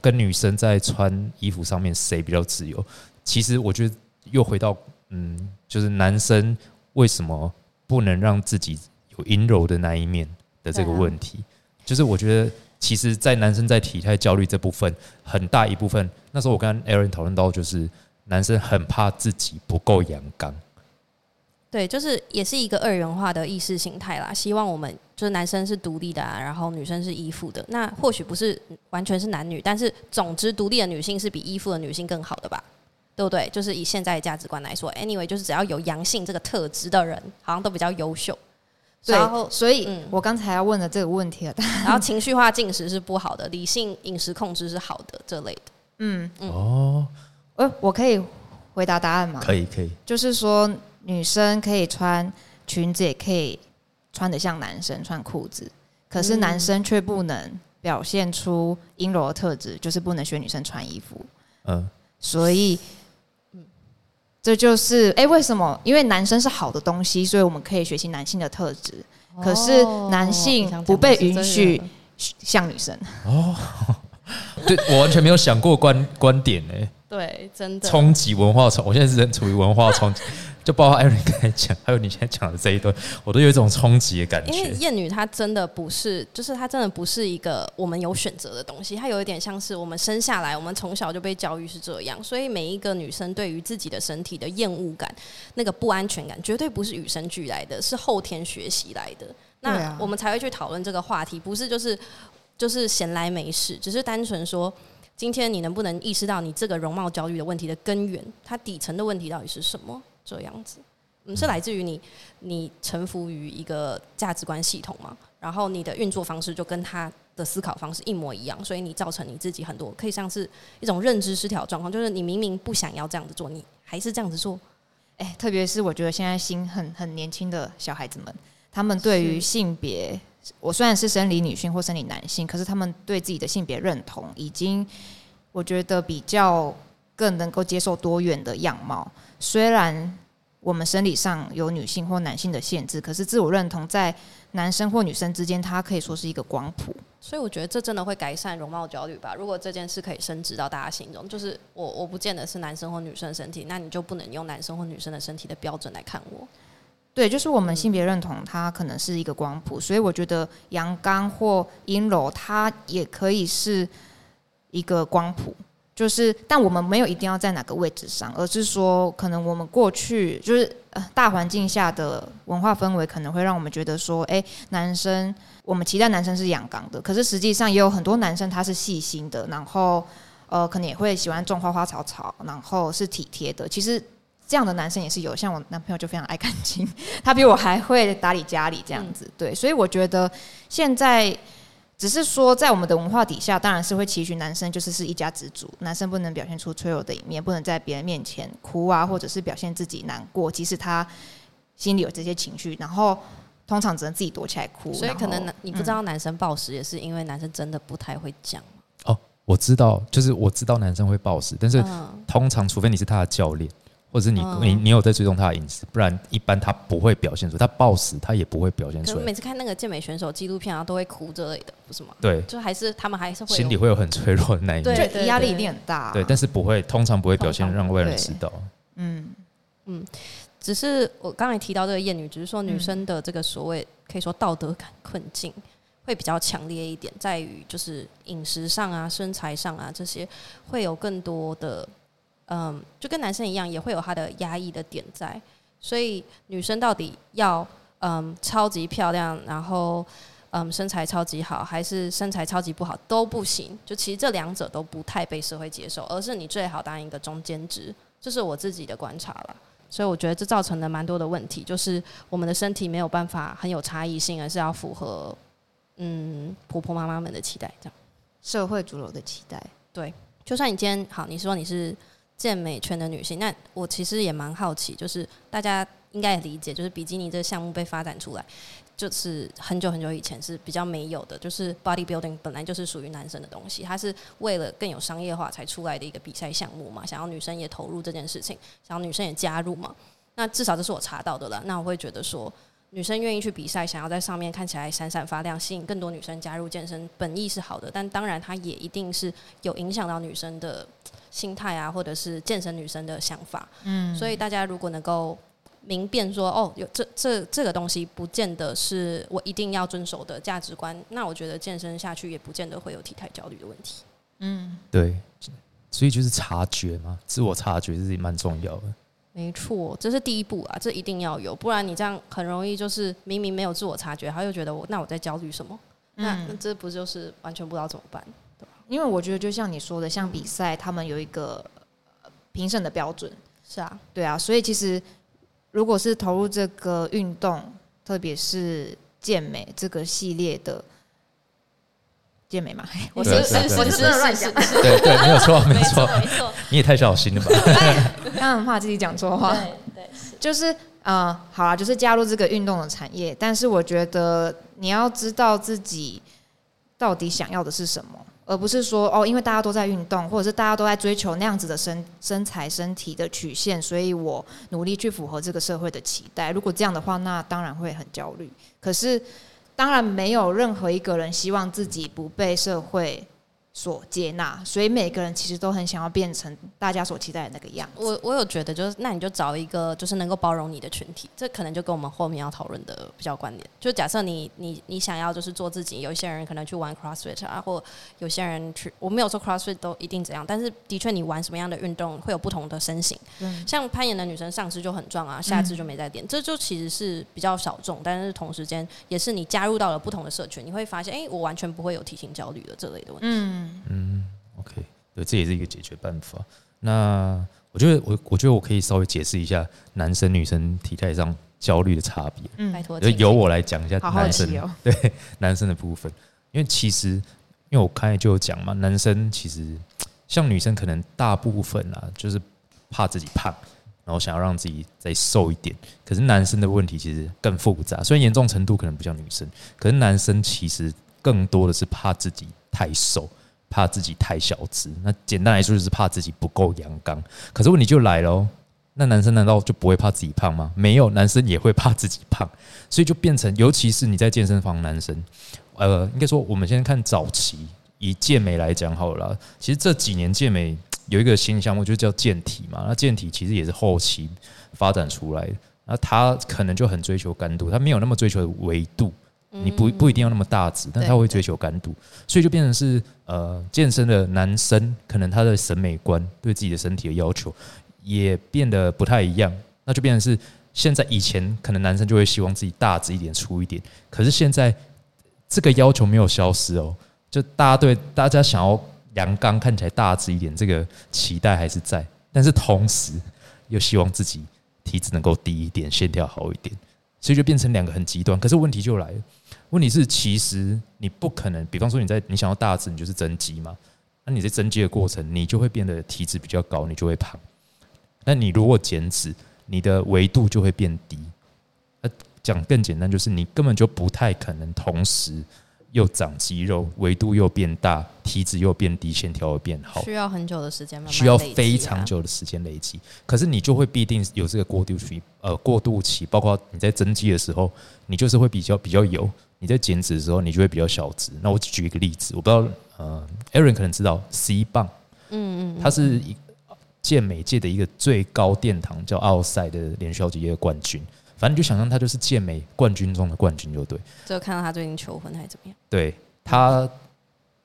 跟女生在穿衣服上面谁比较自由？其实我觉得又回到嗯，就是男生为什么不能让自己有阴柔的那一面的这个问题，就是我觉得其实，在男生在体态焦虑这部分，很大一部分，那时候我跟 Aaron 讨论到，就是男生很怕自己不够阳刚。对，就是也是一个二元化的意识形态啦。希望我们就是男生是独立的啊，然后女生是依附的。那或许不是完全是男女，但是总之独立的女性是比依附的女性更好的吧？对不对？就是以现在的价值观来说，anyway，就是只要有阳性这个特质的人，好像都比较优秀。然后对，所以嗯我刚才要问的这个问题了，然后情绪化进食是不好的，理性饮食控制是好的，这类的。嗯，嗯哦，呃，我可以回答答案吗？可以可以，就是说，女生可以穿裙子，也可以穿的像男生穿裤子，可是男生却不能表现出阴柔的特质，就是不能学女生穿衣服。嗯。所以，这就是哎、为什么？因为男生是好的东西，所以我们可以学习男性的特质，可是男性不被允许像女生。哦 (laughs) 对我完全没有想过观观点呢、对，真的。冲击文化冲，我现在是处于文化冲击，就包括艾瑞刚才讲，还有你现在讲的这一段，我都有一种冲击的感觉因为觉。厌女她真的不是，就是她真的不是一个我们有选择的东西，她有一点像是我们生下来，我们从小就被教育是这样，所以每一个女生对于自己的身体的厌恶感、那个不安全感，绝对不是与生俱来的，是后天学习来的。那啊我们才会去讨论这个话题，不是就是就是闲来没事，只是单纯说。今天你能不能意识到你这个容貌焦虑的问题的根源？它底层的问题到底是什么？这样子，嗯，是来自于你你臣服于一个价值观系统嘛，然后你的运作方式就跟他的思考方式一模一样，所以你造成你自己很多可以像是一种认知失调状况，就是你明明不想要这样子做，你还是这样子做。哎、特别是我觉得现在新很很年轻的小孩子们，他们对于性别，我虽然是生理女性或生理男性，可是他们对自己的性别认同已经，我觉得比较更能够接受多元的样貌。虽然我们生理上有女性或男性的限制，可是自我认同在男生或女生之间，它可以说是一个光谱。所以我觉得这真的会改善容貌焦虑吧。如果这件事可以升值到大家心中，就是我我不见得是男生或女生的身体，那你就不能用男生或女生的身体的标准来看我。对，就是我们性别认同，它可能是一个光谱，所以我觉得阳刚或阴柔，它也可以是一个光谱。就是，但我们没有一定要在哪个位置上，而是说，可能我们过去就是呃大环境下的文化氛围，可能会让我们觉得说，哎、男生我们期待男生是阳刚的，可是实际上也有很多男生他是细心的，然后呃，可能也会喜欢种花花草草，然后是体贴的。其实这样的男生也是有，像我男朋友就非常爱干净，他比我还会打理家里这样子。对，所以我觉得现在只是说，在我们的文化底下，当然是会期许男生就是是一家之主，男生不能表现出脆弱的一面，不能在别人面前哭啊，或者是表现自己难过，即使他心里有这些情绪，然后通常只能自己躲起来哭。所以可能男你不知道男生暴食，也是因为男生真的不太会讲。哦，我知道，就是我知道男生会暴食，但是嗯，通常除非你是他的教练，或者是你、嗯你你有在追踪他的饮食，不然一般他不会表现出，他暴食他也不会表现出来。是每次看那个健美选手纪录片啊，都会哭之类的，不是吗？对，就还是他们还是会心里会有很脆弱的那一对面。就压力一定很大。对，但是不会，通常不会表现让外人知道。嗯嗯，只是我刚才提到这个艳女，只是说女嗯生的这个所谓可以说道德感困境会比较强烈一点，在于就是饮食上啊、身材上啊这些会有更多的，嗯，就跟男生一样，也会有他的压抑的点在。所以女生到底要嗯超级漂亮，然后嗯身材超级好，还是身材超级不好都不行。就其实这两者都不太被社会接受，而是你最好当一个中间值，这是我自己的观察了。所以我觉得这造成了蛮多的问题，就是我们的身体没有办法很有差异性，而是要符合嗯婆婆妈妈们的期待。这样，社会主流的期待。对就算你今天好，你说你是健美圈的女性，那我其实也蛮好奇，就是大家应该也理解，就是比基尼这个项目被发展出来，就是很久很久以前是比较没有的，就是 bodybuilding 本来就是属于男生的东西，它是为了更有商业化才出来的一个比赛项目嘛，想要女生也投入这件事情，想要女生也加入嘛。那至少这是我查到的了。那我会觉得说，女生愿意去比赛，想要在上面看起来闪闪发亮，吸引更多女生加入健身，本意是好的，但当然它也一定是有影响到女生的心态啊，或者是健身女生的想法。嗯，所以大家如果能够明辨说，哦，有这这这个东西，不见得是我一定要遵守的价值观，那我觉得健身下去也不见得会有体态焦虑的问题。嗯对，所以就是察觉嘛，自我察觉是蛮重要的。没错，这是第一步啊，这一定要有，不然你这样很容易就是明明没有自我察觉，他又觉得我那我在焦虑什么？那那这不就是完全不知道怎么办？因为我觉得就像你说的，像比赛，他们有一个呃评审的标准，是啊，对啊，所以其实如果是投入这个运动，特别是健美这个系列的健美嘛，(laughs) 我对是是真的乱讲，对对，没有 (laughs) 错，没错，没错，你也太小心了吧？(laughs) 刚刚很怕自己讲错话。对对。就是呃，好啦，就是加入这个运动的产业，但是我觉得你要知道自己到底想要的是什么，而不是说哦，因为大家都在运动，或者是大家都在追求那样子的身身材、身体的曲线，所以我努力去符合这个社会的期待。如果这样的话，那当然会很焦虑。可是，当然没有任何一个人希望自己不被社会所接纳，所以每个人其实都很想要变成大家所期待的那个样子。我我有觉得，就是那你就找一个就是能够包容你的群体，这可能就跟我们后面要讨论的比较关联。就假设你你你想要就是做自己，有一些人可能去玩 CrossFit 啊，或有些人去，我没有说 CrossFit 都一定怎样，但是的确你玩什么样的运动会有不同的身形。嗯像攀岩的女生上肢就很壮啊，下肢就没在练，这就其实是比较小众，但是同时间也是你加入到了不同的社群，你会发现，哎、我完全不会有体型焦虑的这类的问题。嗯，OK，对，这也是一个解决办法。那我觉得我我觉得我可以稍微解释一下男生女生体态上焦虑的差别。嗯拜托，就由我来讲一下男生。(laughs) 对男生的部分，因为其实因为我刚才就有讲嘛，男生其实像女生可能大部分啊，就是怕自己胖，然后想要让自己再瘦一点。可是男生的问题其实更复杂，虽然严重程度可能不像女生，可是男生其实更多的是怕自己太瘦。怕自己太小只，那简单来说就是怕自己不够阳刚。可是问题就来了哦，那男生难道就不会怕自己胖吗？没有，男生也会怕自己胖，所以就变成，尤其是你在健身房，男生，呃，应该说我们先看早期以健美来讲好了，其实这几年健美有一个新项目，就叫健体嘛。那健体其实也是后期发展出来的，那他可能就很追求干度，他没有那么追求维度。你不不一定要那么大只，但他会追求干度，所以就变成是呃，健身的男生可能他的审美观对自己的身体的要求也变得不太一样，那就变成是现在以前可能男生就会希望自己大只一点、粗一点，可是现在这个要求没有消失哦，就大家对大家想要阳刚看起来大只一点，这个期待还是在，但是同时又希望自己体脂能够低一点，线条好一点，所以就变成两个很极端。可是问题就来了。问题是，其实你不可能，比方说你在你想要大只，你就是增肌嘛。那你在增肌的过程，你就会变得体脂比较高，你就会胖。那你如果减脂，你的维度就会变低。那讲更简单，就是你根本就不太可能同时又长肌肉，维度又变大，体脂又变低，线条又变好，需要很久的时间慢慢需要非常久的时间累积。可是你就会必定有这个过渡期，呃，过渡期，包括你在增肌的时候，你就是会比较比较油；你在减脂的时候，你就会比较小脂。那我举一个例子，我不知道，呃，Aaron 可能知道 C 棒，嗯嗯嗯，它是一健美界的一个最高殿堂，叫奥赛的连续好几届的冠军。反正你就想象他就是健美冠军中的冠军，就对。就看到他最近求婚还是怎么样？对他，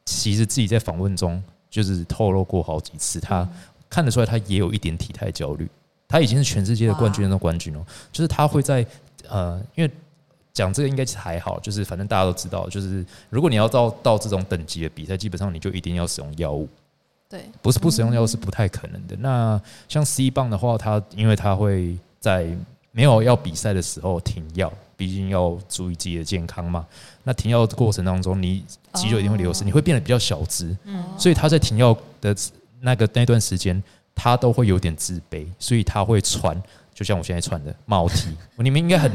其实自己在访问中就是透露过好几次，他看得出来他也有一点体态焦虑。他已经是全世界的冠军中的冠军哦，就是他会在呃，因为讲这个应该是还好，就是反正大家都知道，就是如果你要到到这种等级的比赛，基本上你就一定要使用药物。对，不是不使用药物是不太可能的。那像 C 棒的话，它因为它会在没有要比赛的时候停药，毕竟要注意自己的健康嘛。那停药的过程当中，你肌肉一定会流失，哦你会变得比较小只，嗯所以他在停药的那个那段时间，他都会有点自卑，所以他会穿，就像我现在穿的帽 T。你们应该很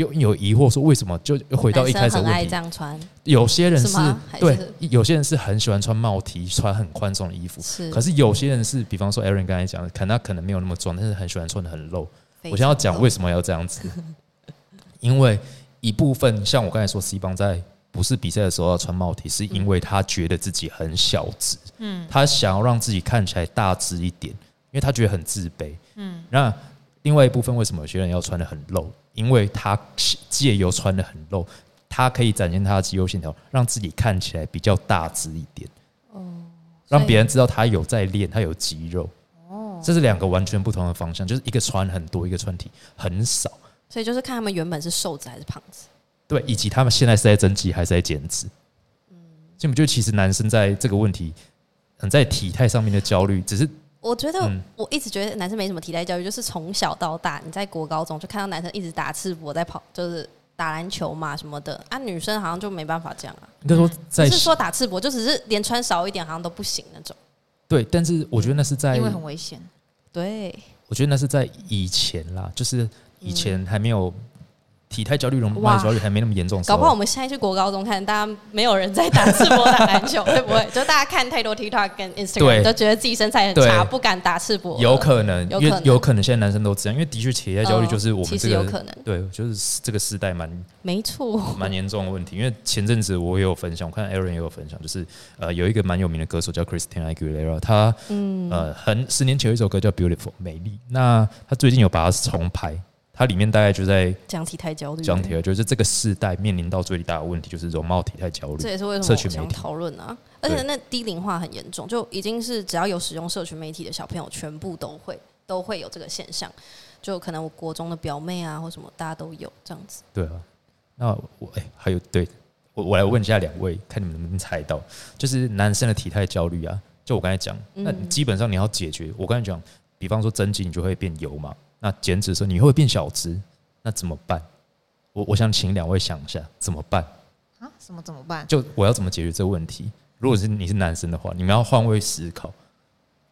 有有疑惑，说为什么就回到一开始问题？样穿，有些人是对，有些人是很喜欢穿帽 T，穿很宽松的衣服。是。可是有些人是，比方说 Aaron 刚才讲的，可能他可能没有那么壮，但是很喜欢穿的很露。我现在要讲为什么要这样子，因为一部分像我刚才说，C 邦在不是比赛的时候要穿帽 T，是因为他觉得自己很小只，嗯他想要让自己看起来大只一点，因为他觉得很自卑。嗯那另外一部分为什么有些人要穿的很露？因为他借由穿的很露，他可以展现他的肌肉线条，让自己看起来比较大只一点。哦，让别人知道他有在练，他有肌肉。哦，这是两个完全不同的方向，就是一个穿很多，一个穿体很少。所以就是看他们原本是瘦子还是胖子。对，以及他们现在是在增肌还是在减脂。嗯，所以我觉得其实男生在这个问题，嗯，在体态上面的焦虑，只是我觉得嗯我一直觉得男生没什么替代教育，就是从小到大，你在国高中就看到男生一直打赤膊在跑，就是打篮球嘛什么的啊，女生好像就没办法这样啊。应该说在不是说打赤膊，就只是连穿少一点好像都不行那种。对，但是我觉得那是在因，为很危险。对，我觉得那是在以前啦，就是以前还没有体态焦虑、容哇貌焦虑还没那么严重搞不好我们现在去国高中看，大家没有人在打赤膊 (laughs) 打篮球，会不会？就大家看太多 TikTok 跟 Instagram，都觉得自己身材很差，不敢打赤膊。有可能，因为有可能有可能现在男生都这样，因为的确体态焦虑就是我们其这个实有可能，对，就是这个时代蛮没错。蛮严重的问题。因为前阵子我也有分享，我看 Aaron 也有分享，就是呃有一个蛮有名的歌手叫 Christina Aguilera，他嗯，呃很十年前有一首歌叫 Beautiful 美丽，那他最近有把它重拍，它里面大概就在讲体态焦虑，讲体了，就是这个世代面临到最大的问题就是容貌体态焦虑。这也是为什么社群媒体我想讨论啊。而且那低龄化很严重，就已经是只要有使用社群媒体的小朋友，全部都会都会有这个现象。就可能我国中的表妹啊，或什么，大家都有这样子。对啊，那我哎、还有对我我来问一下两位，看你们能不能猜到，就是男生的体态焦虑啊，就我刚才讲，那嗯基本上你要解决，我刚才讲，比方说增肌你就会变油嘛，那减脂的时候你会变小只，那怎么办？我我想请两位想一下怎么办？啊，什么怎么办？就我要怎么解决这个问题？如果是你是男生的话，你们要换位思考。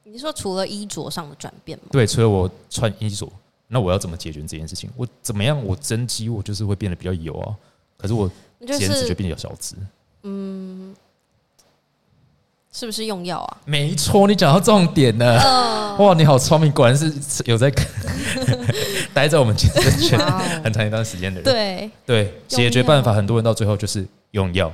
你说除了衣着上的转变吗？对，除了我穿衣着，那我要怎么解决这件事情？我怎么样？我增肌，我就是会变得比较油啊。可是我减脂就变得小只。嗯，是不是用药啊？没错，你讲到重点了。嗯，(laughs) 哇，你好聪明，果然是 (laughs) 有在 (laughs) 待在我们健身圈很长一段时间的人。对，对，解决办法很多人到最后就是用药，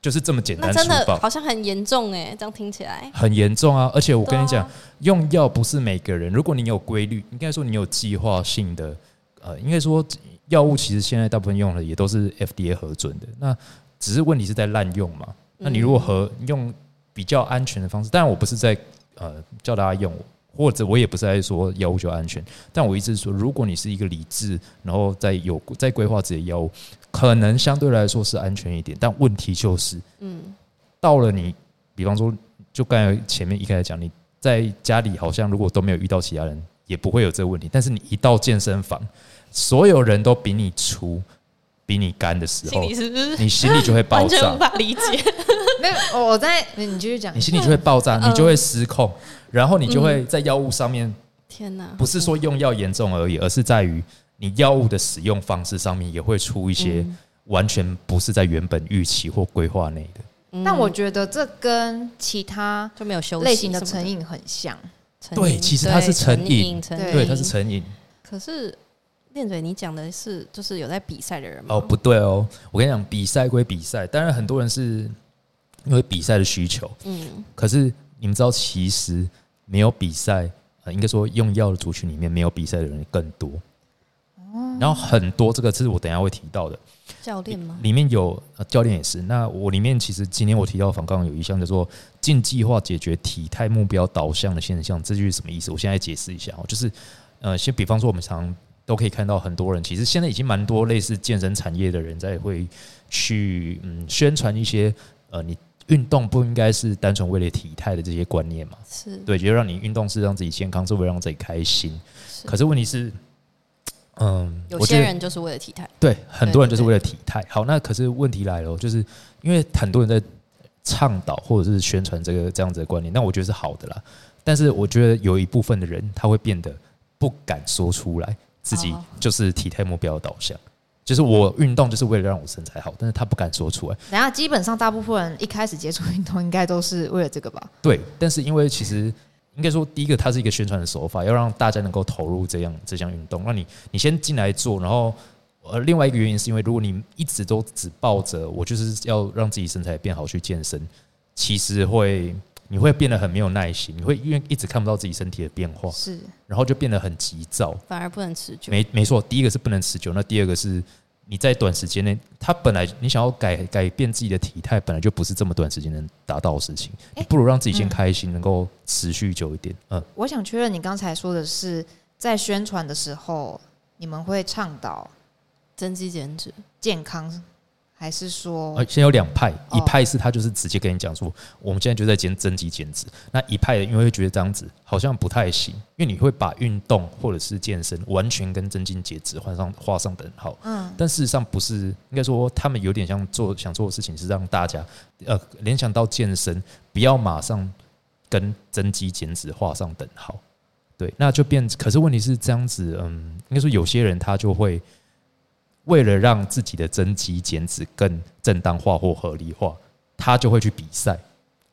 就是这么简单真的粗暴，好像很严重哎，这样听起来。很严重啊。而且我跟你讲啊，用药不是每个人，如果你有规律，应该说你有计划性的，呃，应该说药物其实现在大部分用的也都是 FDA 核准的，那只是问题是在滥用嘛。那你如果和用比较安全的方式，但我不是在呃叫大家用，或者我也不是在说药物就安全，但我一直说，如果你是一个理智，然后在有在规划自己的药物，可能相对来说是安全一点，但问题就是嗯，到了你，比方说，就刚才前面一开始讲，你在家里好像如果都没有遇到其他人，也不会有这个问题。但是你一到健身房，所有人都比你粗、比你干的时候你心里就会爆完全无炸，法理解？(laughs) 没有，我我在你继续讲你。心里就会爆炸，嗯你就会失控，然后你就会在药物上面，天哪！不是说用药严重而已，而是在于你药物的使用方式上面也会出一些嗯完全不是在原本预期或规划内的。嗯但我觉得这跟其他就没有休息类型的成瘾很像。对其实它是成瘾对它是成瘾。可是你讲的是就是有在比赛的人吗？哦，不对哦，我跟你讲，比赛归比赛，当然很多人是因为比赛的需求，嗯，可是你们知道，其实没有比赛，呃，应该说用药的族群里面没有比赛的人更多。然后很多这个是我等一下会提到的，教练吗？里面有、呃、教练也是。那我里面其实今天我提到访纲有一项叫做竞技化解决体态目标导向的现象，这句是什么意思？我现在解释一下哦，就是呃，先比方说我们常都可以看到很多人，其实现在已经蛮多类似健身产业的人在会去嗯宣传一些呃你运动不应该是单纯为了体态的这些观念嘛。是，对，就让你运动是让自己健康，是为了让自己开心。是可是问题是，嗯，有些人就是为了体态，对很多人就是为了体态。好，那可是问题来了哦，就是因为很多人在倡导或者是宣传这个这样子的观念，那我觉得是好的啦。但是我觉得有一部分的人他会变得不敢说出来，自己哦就是体态目标的导向。就是我运动就是为了让我身材好，但是他不敢说出来。然后基本上大部分人一开始接触运动，应该都是为了这个吧？对，但是因为其实应该说，第一个它是一个宣传的手法，要让大家能够投入这样这项运动，让你你先进来做，然后呃，另外一个原因是因为如果你一直都只抱着我就是要让自己身材变好去健身，其实会你会变得很没有耐心，你会因为一直看不到自己身体的变化，是，然后就变得很急躁。反而不能持久。没没错，第一个是不能持久，那第二个是你在短时间内，他本来你想要改改变自己的体态，本来就不是这么短时间能达到的事情，你不如让自己先嗯开心，能够持续久一点。嗯，我想确认你刚才说的是在宣传的时候，你们会倡导增肌减脂，健康，还是说呃，现在有两派，哦一派是他就是直接跟你讲说，我们现在就在减增肌减脂，那一派因为会觉得这样子好像不太行，因为你会把运动或者是健身完全跟增肌减脂画上画上等号。嗯但事实上不是，应该说他们有点像做想做的事情是让大家呃联想到健身，不要马上跟增肌减脂画上等号。对，那就变。可是问题是这样子，嗯，应该说有些人他就会为了让自己的增肌减脂更正当化或合理化，他就会去比赛。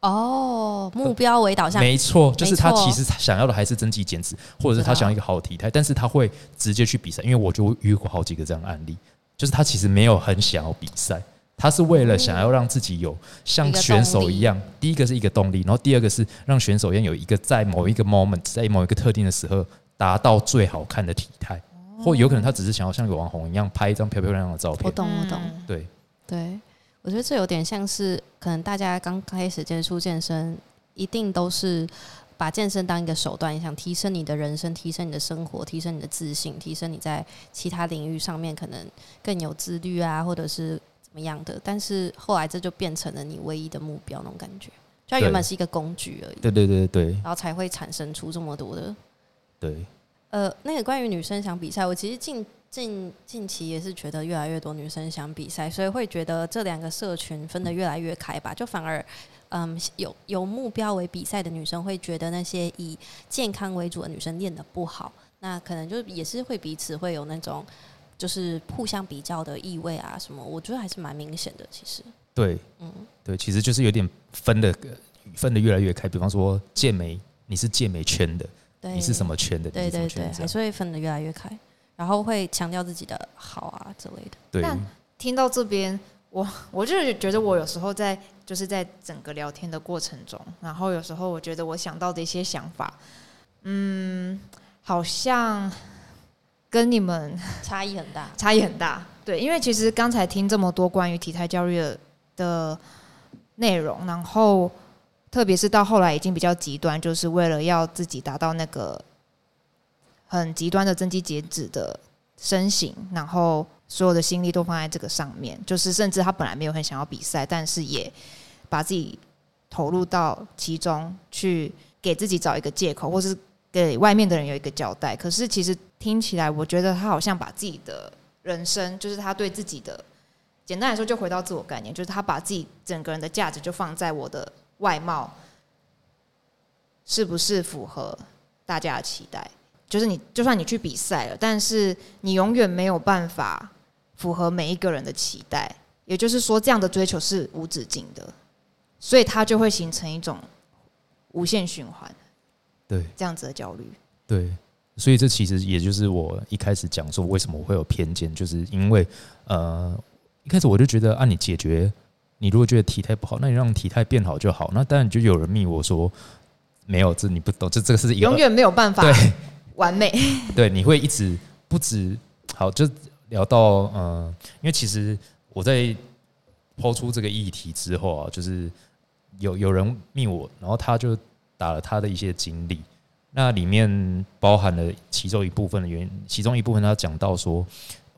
哦，目标为导向，没错，就是他其实想要的还是增肌减脂，或者是他想要一个好的体态，但是他会直接去比赛，因为我就遇过好几个这样的案例，就是他其实没有很想要比赛，他是为了想要让自己有像选手一样，第一个是一个动力，然后第二个是让选手一样有一个在某一个 moment，在某一个特定的时候达到最好看的体态，或有可能他只是想要像个网红一样拍一张漂漂亮亮的照片。我，懂我懂，嗯。对，对，我觉得这有点像是可能大家刚开始接触健身，一定都是把健身当一个手段，想提升你的人生，提升你的生活，提升你的自信，提升你在其他领域上面可能更有自律啊，或者是怎么样的。但是后来这就变成了你唯一的目标那种感觉，就它原本是一个工具而已，对对对对。然后才会产生出这么多的对，呃，那个关于女生想比赛，我其实近近近期也是觉得越来越多女生想比赛，所以会觉得这两个社群分得越来越开吧，就反而。嗯，有有目标为比赛的女生会觉得那些以健康为主的女生练得不好，那可能就也是会彼此会有那种就是互相比较的意味啊什么，我觉得还是蛮明显的。其实，对，嗯，对，其实就是有点分的分的越来越开。比方说健美，你是健美圈的，对，你是什么圈的？对对对，还是会分得越来越开，然后会强调自己的好啊之类的。对那听到这边，我我就是觉得我有时候在就是在整个聊天的过程中，然后有时候我觉得我想到的一些想法，嗯，好像跟你们 (laughs) 差异很大。差异很大。对，因为其实刚才听这么多关于体态教育的的内容，然后特别是到后来已经比较极端，就是为了要自己达到那个很极端的增肌减脂的身形，然后所有的心力都放在这个上面，就是甚至他本来没有很想要比赛，但是也把自己投入到其中去，给自己找一个借口，或是给外面的人有一个交代。可是其实听起来，我觉得他好像把自己的人生，就是他对自己的，简单来说，就回到自我概念，就是他把自己整个人的价值就放在我的外貌是不是符合大家的期待。就是你，就算你去比赛了，但是你永远没有办法符合每一个人的期待。也就是说，这样的追求是无止境的，所以它就会形成一种无限循环，对这样子的焦虑。对，所以这其实也就是我一开始讲说为什么我会有偏见，就是因为呃一开始我就觉得啊，你解决你如果觉得体态不好，那你让体态变好就好。那当然就有人密我说没有，这你不懂，这这个是一个永远没有办法对完美。(laughs) 对，你会一直不止好，就聊到呃，因为其实我在抛出这个议题之后啊，就是有有人密我，然后他就打了他的一些经历，那里面包含了其中一部分的原因，其中一部分他讲到说，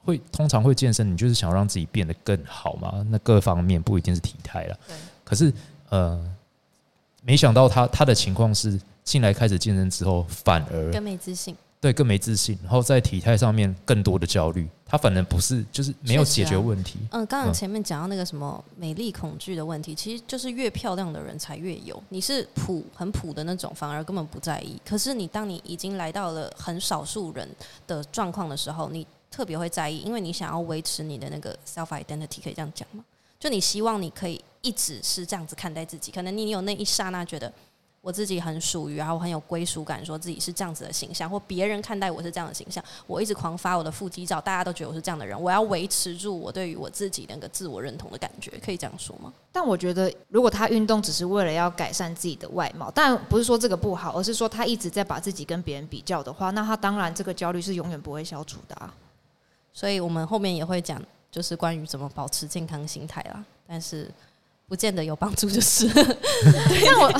会通常会健身，你就是想让自己变得更好嘛，那各方面不一定是体态了对，可是呃，没想到他他的情况是进来开始健身之后，反而更没自信。对，更没自信，然后在体态上面更多的焦虑，他反而不是就是没有解决问题。嗯，刚刚嗯前面讲到那个什么美丽恐惧的问题，其实就是越漂亮的人才越有。你是普很普的那种，反而根本不在意。可是你当你已经来到了很少数人的状况的时候，你特别会在意，因为你想要维持你的那个 self identity，可以这样讲吗？就你希望你可以一直是这样子看待自己，可能你有那一刹那觉得我自己很属于，然后我很有归属感，说自己是这样子的形象，或别人看待我是这样的形象，我一直狂发我的腹肌照，大家都觉得我是这样的人，我要维持住我对于我自己那个自我认同的感觉，可以这样说吗？但我觉得，如果他运动只是为了要改善自己的外貌，但不是说这个不好，而是说他一直在把自己跟别人比较的话，那他当然这个焦虑是永远不会消除的、啊。所以我们后面也会讲，就是关于怎么保持健康心态啦，但是不见得有帮助，就是。(laughs) 让我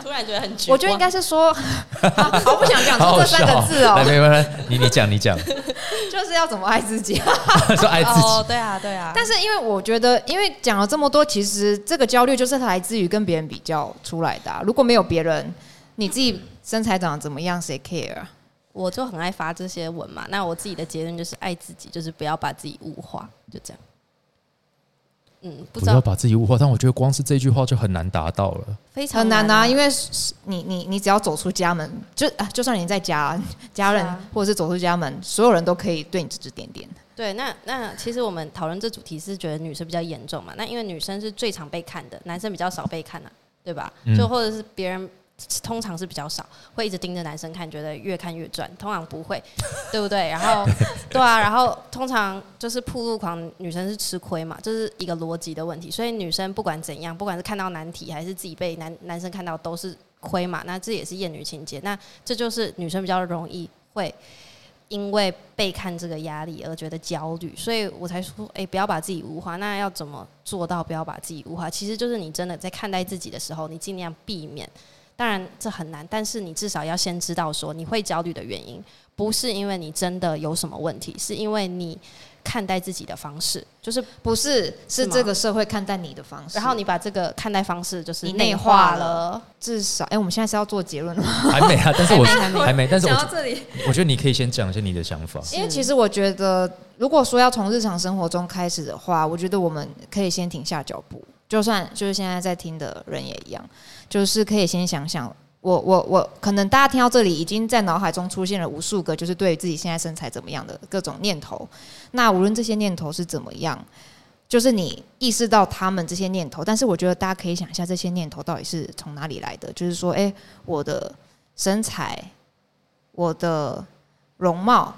突然觉得很绝我觉得应该是说，(laughs) 好好不想讲出这三个字来，哦，没没没，你你讲你讲，(laughs) 就是要怎么爱自己。说爱自哦，己，对啊，对啊，但是因为我觉得，因为讲了这么多，其实这个焦虑就是来自于跟别人比较出来的啊、如果没有别人，你自己身材长得怎么样，谁 care 啊？我就很爱发这些文嘛。那我自己的结论就是爱自己，就是不要把自己物化，就这样。嗯，不知道不要把自己物化，但我觉得光是这句话就很难达到了。非常难啊，啊，因为是你你你只要走出家门，就啊，就算你在家，家人、啊或者是走出家门，所有人都可以对你指指点点。对，那那其实我们讨论这主题是觉得女生比较严重嘛？那因为女生是最常被看的，男生比较少被看啊，对吧？嗯就或者是别人通常是比较少会一直盯着男生看，觉得越看越赚，通常不会，(laughs) 对不对？然后对啊，然后通常就是铺路狂，女生是吃亏嘛，这是一个逻辑的问题。所以女生不管怎样，不管是看到难题还是自己被男男生看到，都是亏嘛。那这也是厌女情节，那这就是女生比较容易会。因为被看这个压力而觉得焦虑，所以我才说，哎、不要把自己物化。那要怎么做到不要把自己物化？其实就是你真的在看待自己的时候，你尽量避免。当然这很难，但是你至少要先知道说你会焦虑的原因，不是因为你真的有什么问题，是因为你看待自己的方式，就是不是，是这个社会看待你的方式。然后你把这个看待方式就是内内化化了了。至少，哎、我们现在是要做结论了吗？还没啊，但是我还没还没，但是我讲到这里，我觉得你可以先讲一下你的想法。因为其实我觉得，如果说要从日常生活中开始的话，我觉得我们可以先停下脚步，就算就是现在在听的人也一样，就是可以先想想。我我我，可能大家听到这里，已经在脑海中出现了无数个，就是对自己现在身材怎么样的各种念头。那无论这些念头是怎么样，就是你意识到他们这些念头，但是我觉得大家可以想一下，这些念头到底是从哪里来的？就是说，诶，我的身材，我的容貌，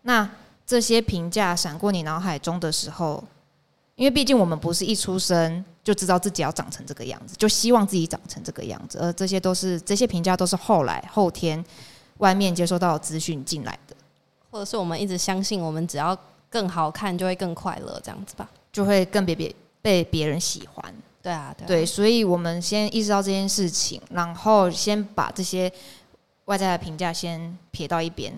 那这些评价闪过你脑海中的时候，因为毕竟我们不是一出生就知道自己要长成这个样子，就希望自己长成这个样子，而这些都是这些评价都是后来后天外面接收到资讯进来的，或者是我们一直相信，我们只要更好看就会更快乐，这样子吧？就会更别别被别人喜欢。对啊，对啊对，所以我们先意识到这件事情，然后先把这些外在的评价先撇到一边，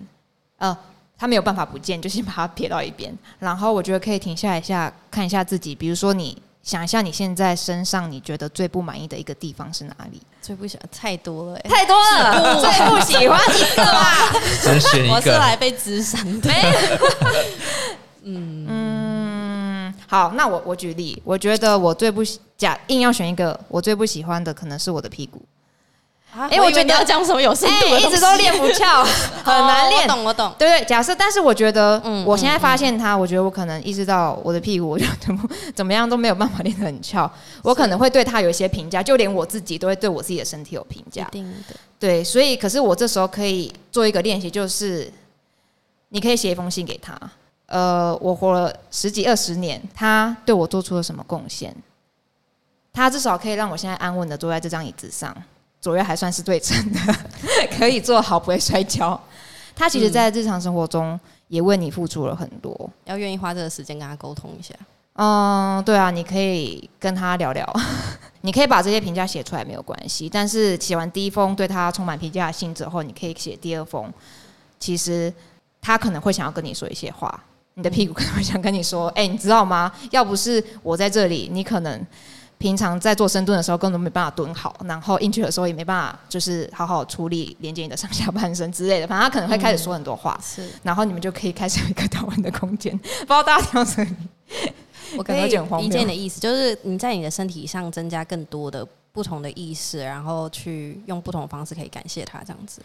呃，他没有办法不见，(laughs) 就先把它撇到一边。然后我觉得可以停下来一下，看一下自己，比如说你想一下你现在身上你觉得最不满意的一个地方是哪里？最不喜欢太多了、欸，太多了，最不喜欢一个吧。只选一我是个。来被智商的。(laughs) 嗯，好，那我我举例，我觉得我最不喜假硬要选一个，我最不喜欢的可能是我的屁股。哎哎我觉得要讲什么有深度的哎，一直都练不翘，(laughs) 很难练哦我。懂我懂。对对，假设，但是我觉得，嗯我现在发现他，我觉得我可能意识到我的屁股，我就怎么怎么样都没有办法练得很翘，(laughs) 我可能会对他有一些评价，就连我自己都会对我自己的身体有评一价。定的，对，所以可是我这时候可以做一个练习，就是你可以写一封信给他。呃，我活了十几二十年，他对我做出了什么贡献？他至少可以让我现在安稳的坐在这张椅子上，左右还算是对称的，(laughs) 可以做好，不会摔跤。他其实，在日常生活中也为你付出了很多。要愿意花这个时间跟他沟通一下。嗯，对啊，你可以跟他聊聊，(laughs) 你可以把这些评价写出来没有关系。但是写完第一封对他充满评价的信之后，你可以写第二封，其实他可能会想要跟你说一些话，你的屁股可能会想跟你说：“哎、你知道吗？要不是我在这里，你可能平常在做深蹲的时候根本没办法蹲好，然后硬举的时候也没办法，就是好好处理连接你的上下半身之类的。反正他可能会开始说很多话，是然后你们就可以开始有一个讨论的空间。(laughs) 不知道大家听到这里。我可能很荒理解你的意思，就是你在你的身体上增加更多的不同的意识，然后去用不同的方式可以感谢他，这样子，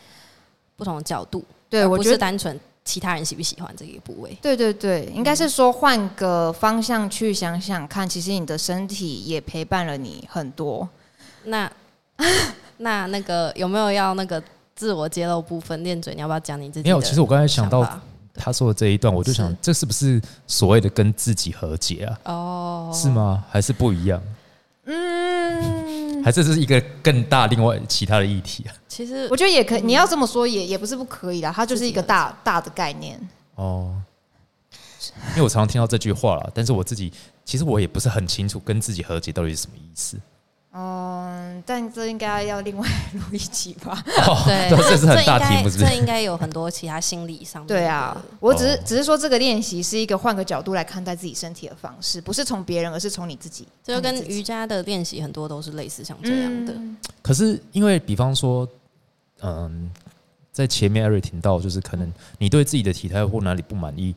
不同的角度，对，我觉得是单纯其他人喜不喜欢这个部位。对对对，应该是说换个方向去想想看，其实你的身体也陪伴了你很多。那 (laughs) 那那个有没有要那个自我揭露部分？练嘴，你要不要讲你自己没有，其实我刚才想到他说的这一段，我就想，这是不是所谓的跟自己和解啊？哦，是？吗？还是不一样？嗯，还是这是一个更大另外其他的议题啊？其实我觉得也可以，你要这么说也也不是不可以啦，它就是一个大大的概念。哦，因为我常常听到这句话啦，但是我自己其实我也不是很清楚跟自己和解到底是什么意思。嗯，但这应该要另外 (laughs) 录一集吧？哦，对，这是很大应该题目，是不是？这应该有很多其他心理上面的。对啊，我只是、哦只是说这个练习是一个换个角度来看待自己身体的方式，不是从别人，而是从你自己。这就跟瑜伽的练习很多都是类似像这样的。嗯可是因为比方说，嗯，在前面艾瑞听到，就是可能你对自己的体态或哪里不满意，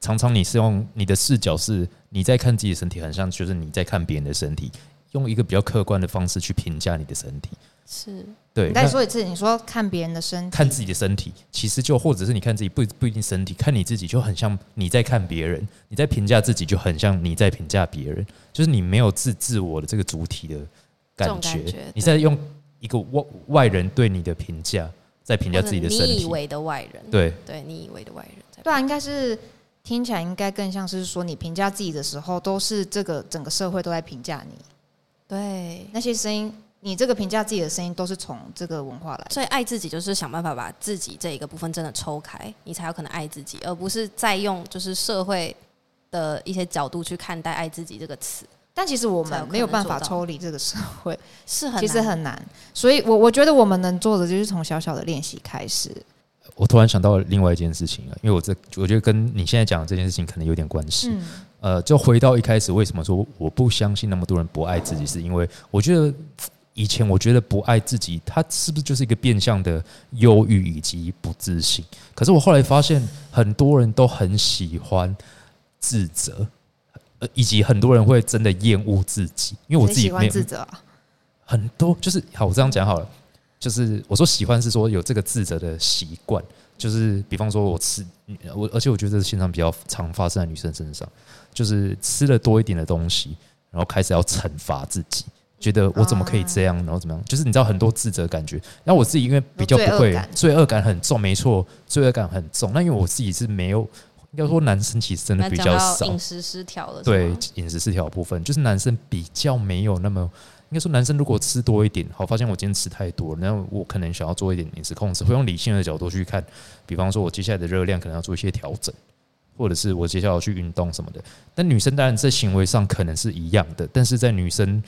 常常你是用你的视角是你在看自己的身体，很像就是你在看别人的身体，用一个比较客观的方式去评价你的身体。是，对，你再说一次，你说看别人的身体，看自己的身体，其实就或者是你看自己不不一定身体，看你自己就很像你在看别人，你在评价自己就很像你在评价别人，就是你没有自自我的这个主体的感觉，感觉你在用一个外外人对你的评价在评价自己的身体，你以为的外人，对。对你以为的外人，对啊，应该是听起来应该更像是说，你评价自己的时候，都是这个整个社会都在评价你，对。那些声音，你这个评价自己的声音都是从这个文化来的。所以爱自己就是想办法把自己这一个部分真的抽开，你才有可能爱自己，而不是再用就是社会的一些角度去看待“爱自己”这个词，但其实我们没有办法抽离这个社会，(laughs) 是很其实很难。所以我我觉得我们能做的就是从小小的练习开始。我突然想到另外一件事情啊，因为我这我觉得跟你现在讲的这件事情可能有点关系。嗯，呃，就回到一开始，为什么说我不相信那么多人不爱自己，是因为我觉得以前我觉得不爱自己，它是不是就是一个变相的忧郁以及不自信？可是我后来发现，很多人都很喜欢自责，呃，以及很多人会真的厌恶自己，因为我自己没有自责啊？很多就是好，我这样讲好了，就是我说喜欢是说有这个自责的习惯，就是比方说我吃我，而且我觉得这是现场比较常发生在女生身上，就是吃了多一点的东西，然后开始要惩罚自己。觉得我怎么可以这样，然后怎么样？就是你知道很多自责感觉。然后我自己因为比较不会罪恶感，感很重，没错，罪恶感很重。那因为我自己是没有，应该说男生其实真的比较少，饮食失调了，是对饮食失调的部分，就是男生比较没有那么，应该说男生如果吃多一点，好，发现我今天吃太多了，那我可能想要做一点饮食控制，会用理性的角度去看，比方说我接下来的热量可能要做一些调整，或者是我接下来要去运动什么的。但女生当然在行为上可能是一样的，但是在女生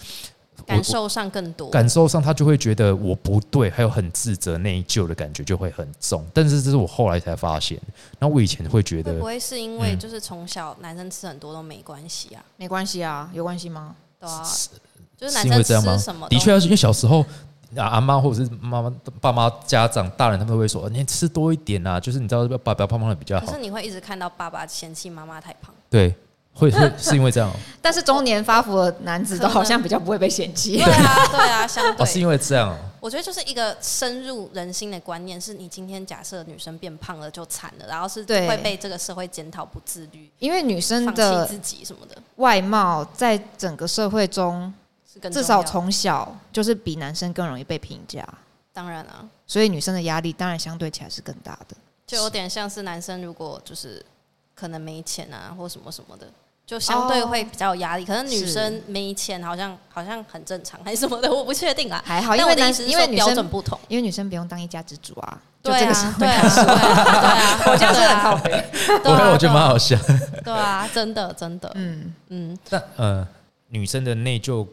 感受上更多，感受上，她就会觉得我不对，还有很自责、内疚的感觉就会很重。但是这是我后来才发现，那我以前会觉得会不会是因为嗯就是从小男生吃很多都没关系啊？没关系啊，有关系吗？对啊，就是是男生因为这样吗吃什么？的确，啊，因为小时候啊，阿妈或者是妈妈、爸妈、家长、大人，他们都会说，你吃多一点啊，就是你知道，不要不要胖胖的比较好可是。你会一直看到爸爸嫌弃妈妈太胖，对，会会是因为这样哦，但是中年发福的男子都好像比较不会被嫌弃对。啊，对啊，相哦，是，因为这样哦。我我觉得就是一个深入人心的观念，是你今天假设女生变胖了就惨了，然后是对会被这个社会检讨不自律、因为女生的自己什么的，外貌在整个社会中，是更至少从小就是比男生更容易被评价，当然啊，所以女生的压力当然相对起来是更大的。就有点像是男生如果就是可能没钱啊或什么什么的。就相对会比较有压力，可能女生没钱，好像好像很正常，还是什么的，我不确定啊。还好，因但为男我的意思是说因为标准不同，因为女生不用当一家之主啊，对啊，对啊，啊，对啊，我这样是对啊 (laughs) 很靠北。对啊，我觉得蛮好笑。对啊，真的真的，嗯，嗯，但呃，女生的内疚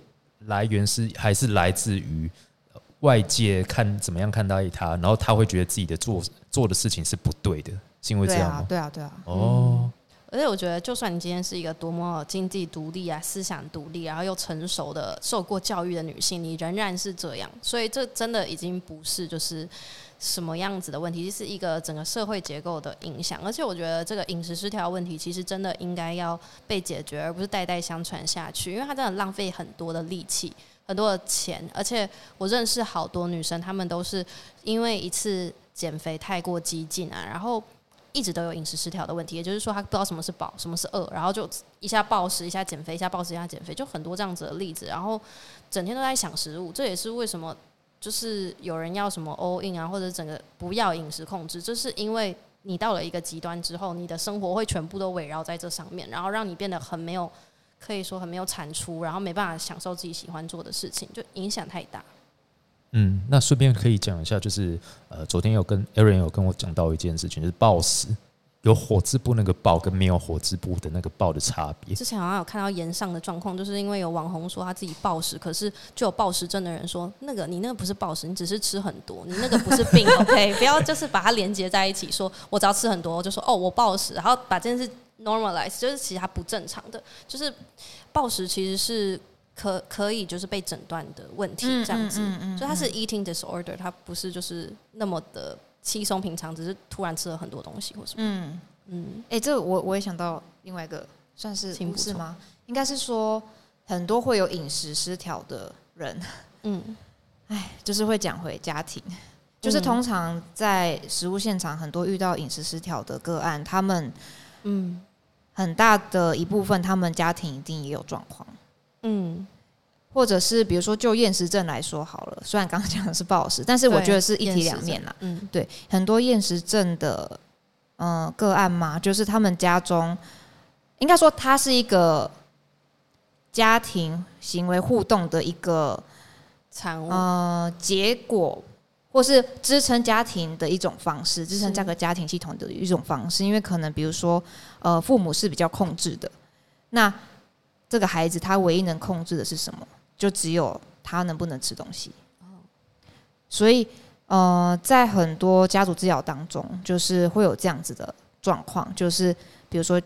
来源是还是来自于呃外界看怎么样看待他，然后他会觉得自己的做做的事情是不对的，是因为这对啊样吗，？对啊，对啊，哦，而且我觉得，就算你今天是一个多么经济独立啊、思想独立，然后又成熟的、受过教育的女性，你仍然是这样。所以这真的已经不是就是什么样子的问题，是一个整个社会结构的影响。而且我觉得这个饮食失调问题，其实真的应该要被解决，而不是代代相传下去，因为它真的浪费很多的力气。很多的钱，而且我认识好多女生，她们都是因为一次减肥太过激进啊，然后一直都有饮食失调的问题，也就是说，她不知道什么是饱，什么是饿，然后就一下暴食，一下减肥，一下暴食，一下减肥，就很多这样子的例子。然后整天都在想食物，这也是为什么就是有人要什么 all in 啊，或者整个不要饮食控制，就是因为你到了一个极端之后，你的生活会全部都围绕在这上面，然后让你变得很没有，可以说很没有产出，然后没办法享受自己喜欢做的事情，就影响太大。嗯，那顺便可以讲一下，就是呃，昨天有跟 Aaron 有跟我讲到一件事情，就是暴食有火字部那个爆跟没有火字部的那个爆的差别。之前好像有看到延上的状况，就是因为有网红说他自己暴食，可是就有暴食症的人说，那个你那个不是暴食，你只是吃很多，你那个不是病，OK？(laughs) 不要就是把它连接在一起，说我只要吃很多，就说哦我暴食，然后把这件事 normalize，就是其实它不正常的，就是暴食其实是可可以就是被诊断的问题，这样子，嗯嗯就它是 eating disorder，它不是就是那么的稀松平常，只是突然吃了很多东西或什么，嗯，嗯，哎、这我我也想到另外一个，算是不是吗？应该是说很多会有饮食失调的人，嗯，哎就是会讲回家庭，就是通常在食物现场，很多遇到饮食失调的个案，他们嗯。很大的一部分，他们家庭一定也有状况。嗯，或者是比如说就厌食症来说好了，虽然刚刚讲的是暴食，但是我觉得是一体两面啦。嗯对，很多厌食症的嗯、呃个案嘛，就是他们家中，应该说它是一个家庭行为互动的一个产物，呃结果，或是支撑家庭的一种方式，支撑是这个家庭系统的一种方式。因为可能比如说，呃，父母是比较控制的，那这个孩子他唯一能控制的是什么？就只有他能不能吃东西。所以，呃，在很多家族治疗当中，就是会有这样子的状况，就是比如说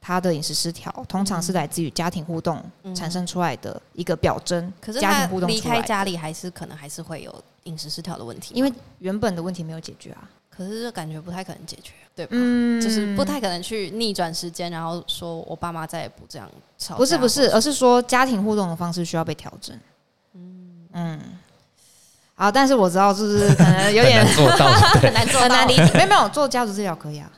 他的饮食失调，通常是来自于家庭互动嗯产生出来的一个表征。可是家庭互动离开家里，还是可能还是会有饮食失调的问题，因为原本的问题没有解决啊。可是这感觉不太可能解决，对吧？嗯就是不太可能去逆转时间，然后说我爸妈再也不这样吵。不是不是，而是说家庭互动的方式需要被调整。嗯好，但是我知道就是可能有点很难做到，(laughs) 很难做到很难理。解。没有没有，做家族治疗可以啊。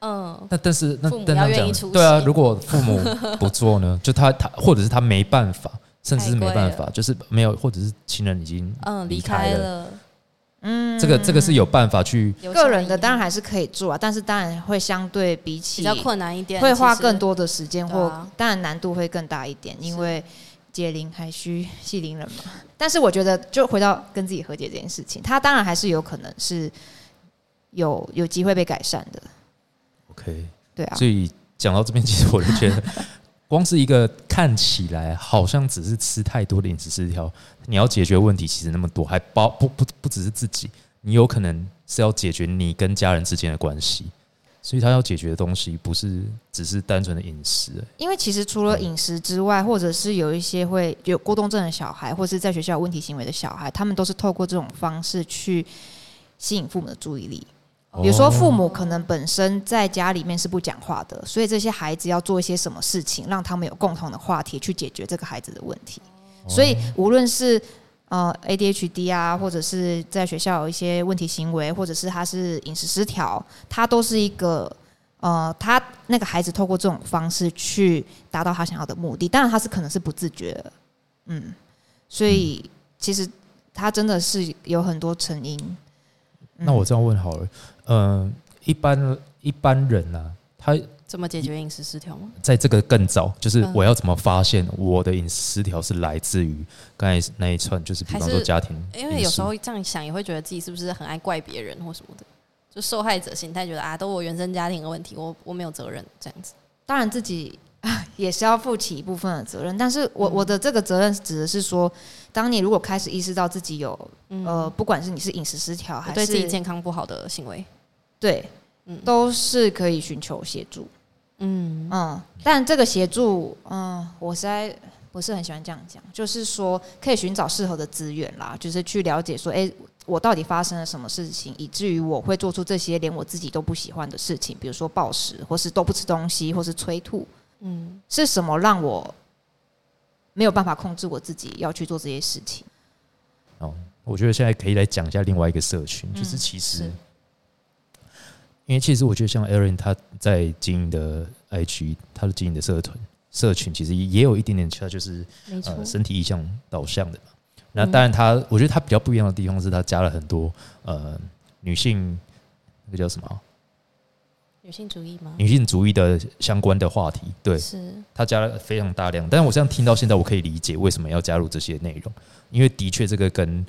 嗯，那但是那父母但这样要愿意出讲，对啊，如果父母不做呢，(laughs) 就他他或者是他没办法，甚至是没办法，就是没有，或者是亲人已经嗯，离离开了，开了，嗯，这个这个是有办法去个人的，当然还是可以做啊，但是当然会相对比起比较困难一点，会花更。多的时间，或啊当然难度会更大一点，因为解铃还需系铃人嘛。但是我觉得，就回到跟自己和解这件事情，他当然还是有可能是有有机会被改善的，OK。对啊。所以讲到这边，其实我就觉得，光是一个看起来好像只是吃太多的饮食失调，你要解决问题其实那么多，还包不不不只是自己，你有可能是要解决你跟家人之间的关系。所以他要解决的东西不是只是单纯的饮食、欸因为其实除了饮食之外，或者是有一些会有过动症的小孩，或是在学校有问题行为的小孩，他们都是透过这种方式去吸引父母的注意力。比如说，父母可能本身在家里面是不讲话的，所以这些孩子要做一些什么事情，让他们有共同的话题去解决这个孩子的问题。所以无论是呃 ADHD 啊，或者是在学校有一些问题行为，或者是他是饮食失调，他都是一个呃，他那个孩子透过这种方式去达到他想要的目的，当然他是可能是不自觉的，嗯，所以其实他真的是有很多成因。嗯那我这样问好了，嗯、一般一般人啊，他怎么解决饮食失调吗？在这个更早，就是嗯。我要怎么发现我的饮食失调是来自于刚才那一串，就是比方说家庭因为有时候这样想，也会觉得自己是不是很爱怪别人或什么的，就受害者心态，觉得啊，都我原生家庭的问题，我我没有责任这样子。当然自己 (laughs) 也是要负起一部分的责任，但是我、嗯。我的这个责任指的是说，当你如果开始意识到自己有嗯，呃，不管是你是饮食失调还是对自己健康不好的行为，对，嗯都是可以寻求协助。嗯嗯，但这个协助，嗯，我实在不是很喜欢这样讲，就是说可以寻找适合的资源啦，就是去了解说，哎、我到底发生了什么事情，以至于我会做出这些连我自己都不喜欢的事情，比如说暴食，或是都不吃东西，或是催吐，嗯是什么让我没有办法控制我自己要去做这些事情？哦，我觉得现在可以来讲一下另外一个社群，嗯就是其实是，因为其实我觉得像 Aaron 他在经营的 IG，他的经营的社团社群，其实也有一点点，他就是呃，身体意向导向的嘛。那嗯当然他，我觉得他比较不一样的地方是他加了很多呃女性那个叫什么啊女性主义吗？女性主义的相关的话题，对是，他加了非常大量。但是我这样听到现在，我可以理解为什么要加入这些内容，因为的确这个跟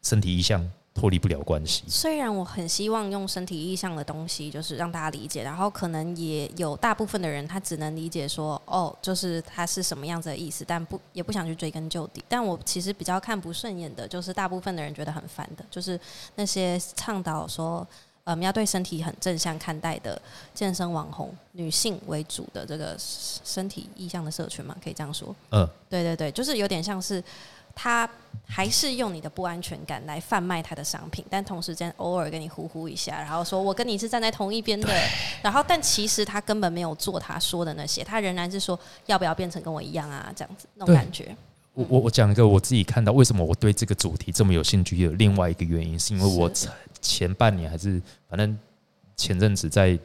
身体意向脱离不了关系。虽然我很希望用身体意向的东西，就是让大家理解，然后可能也有大部分的人他只能理解说，哦，就是他是什么样子的意思，但不也不想去追根究底。但我其实比较看不顺眼的，就是大部分的人觉得很烦的，就是那些倡导说。嗯，要对身体很正向看待的健身网红，女性为主的这个身体意向的社群嘛，可以这样说。嗯，对对对，就是有点像是他还是用你的不安全感来贩卖他的商品，但同时间偶尔跟你呼呼一下，然后说我跟你是站在同一边的，然后但其实他根本没有做他说的那些，他仍然是说要不要变成跟我一样啊，这样子那种感觉。我我我讲一个我自己看到为什么我对这个主题这么有兴趣有另外一个原因，是因为我是前半年还是反正前阵子在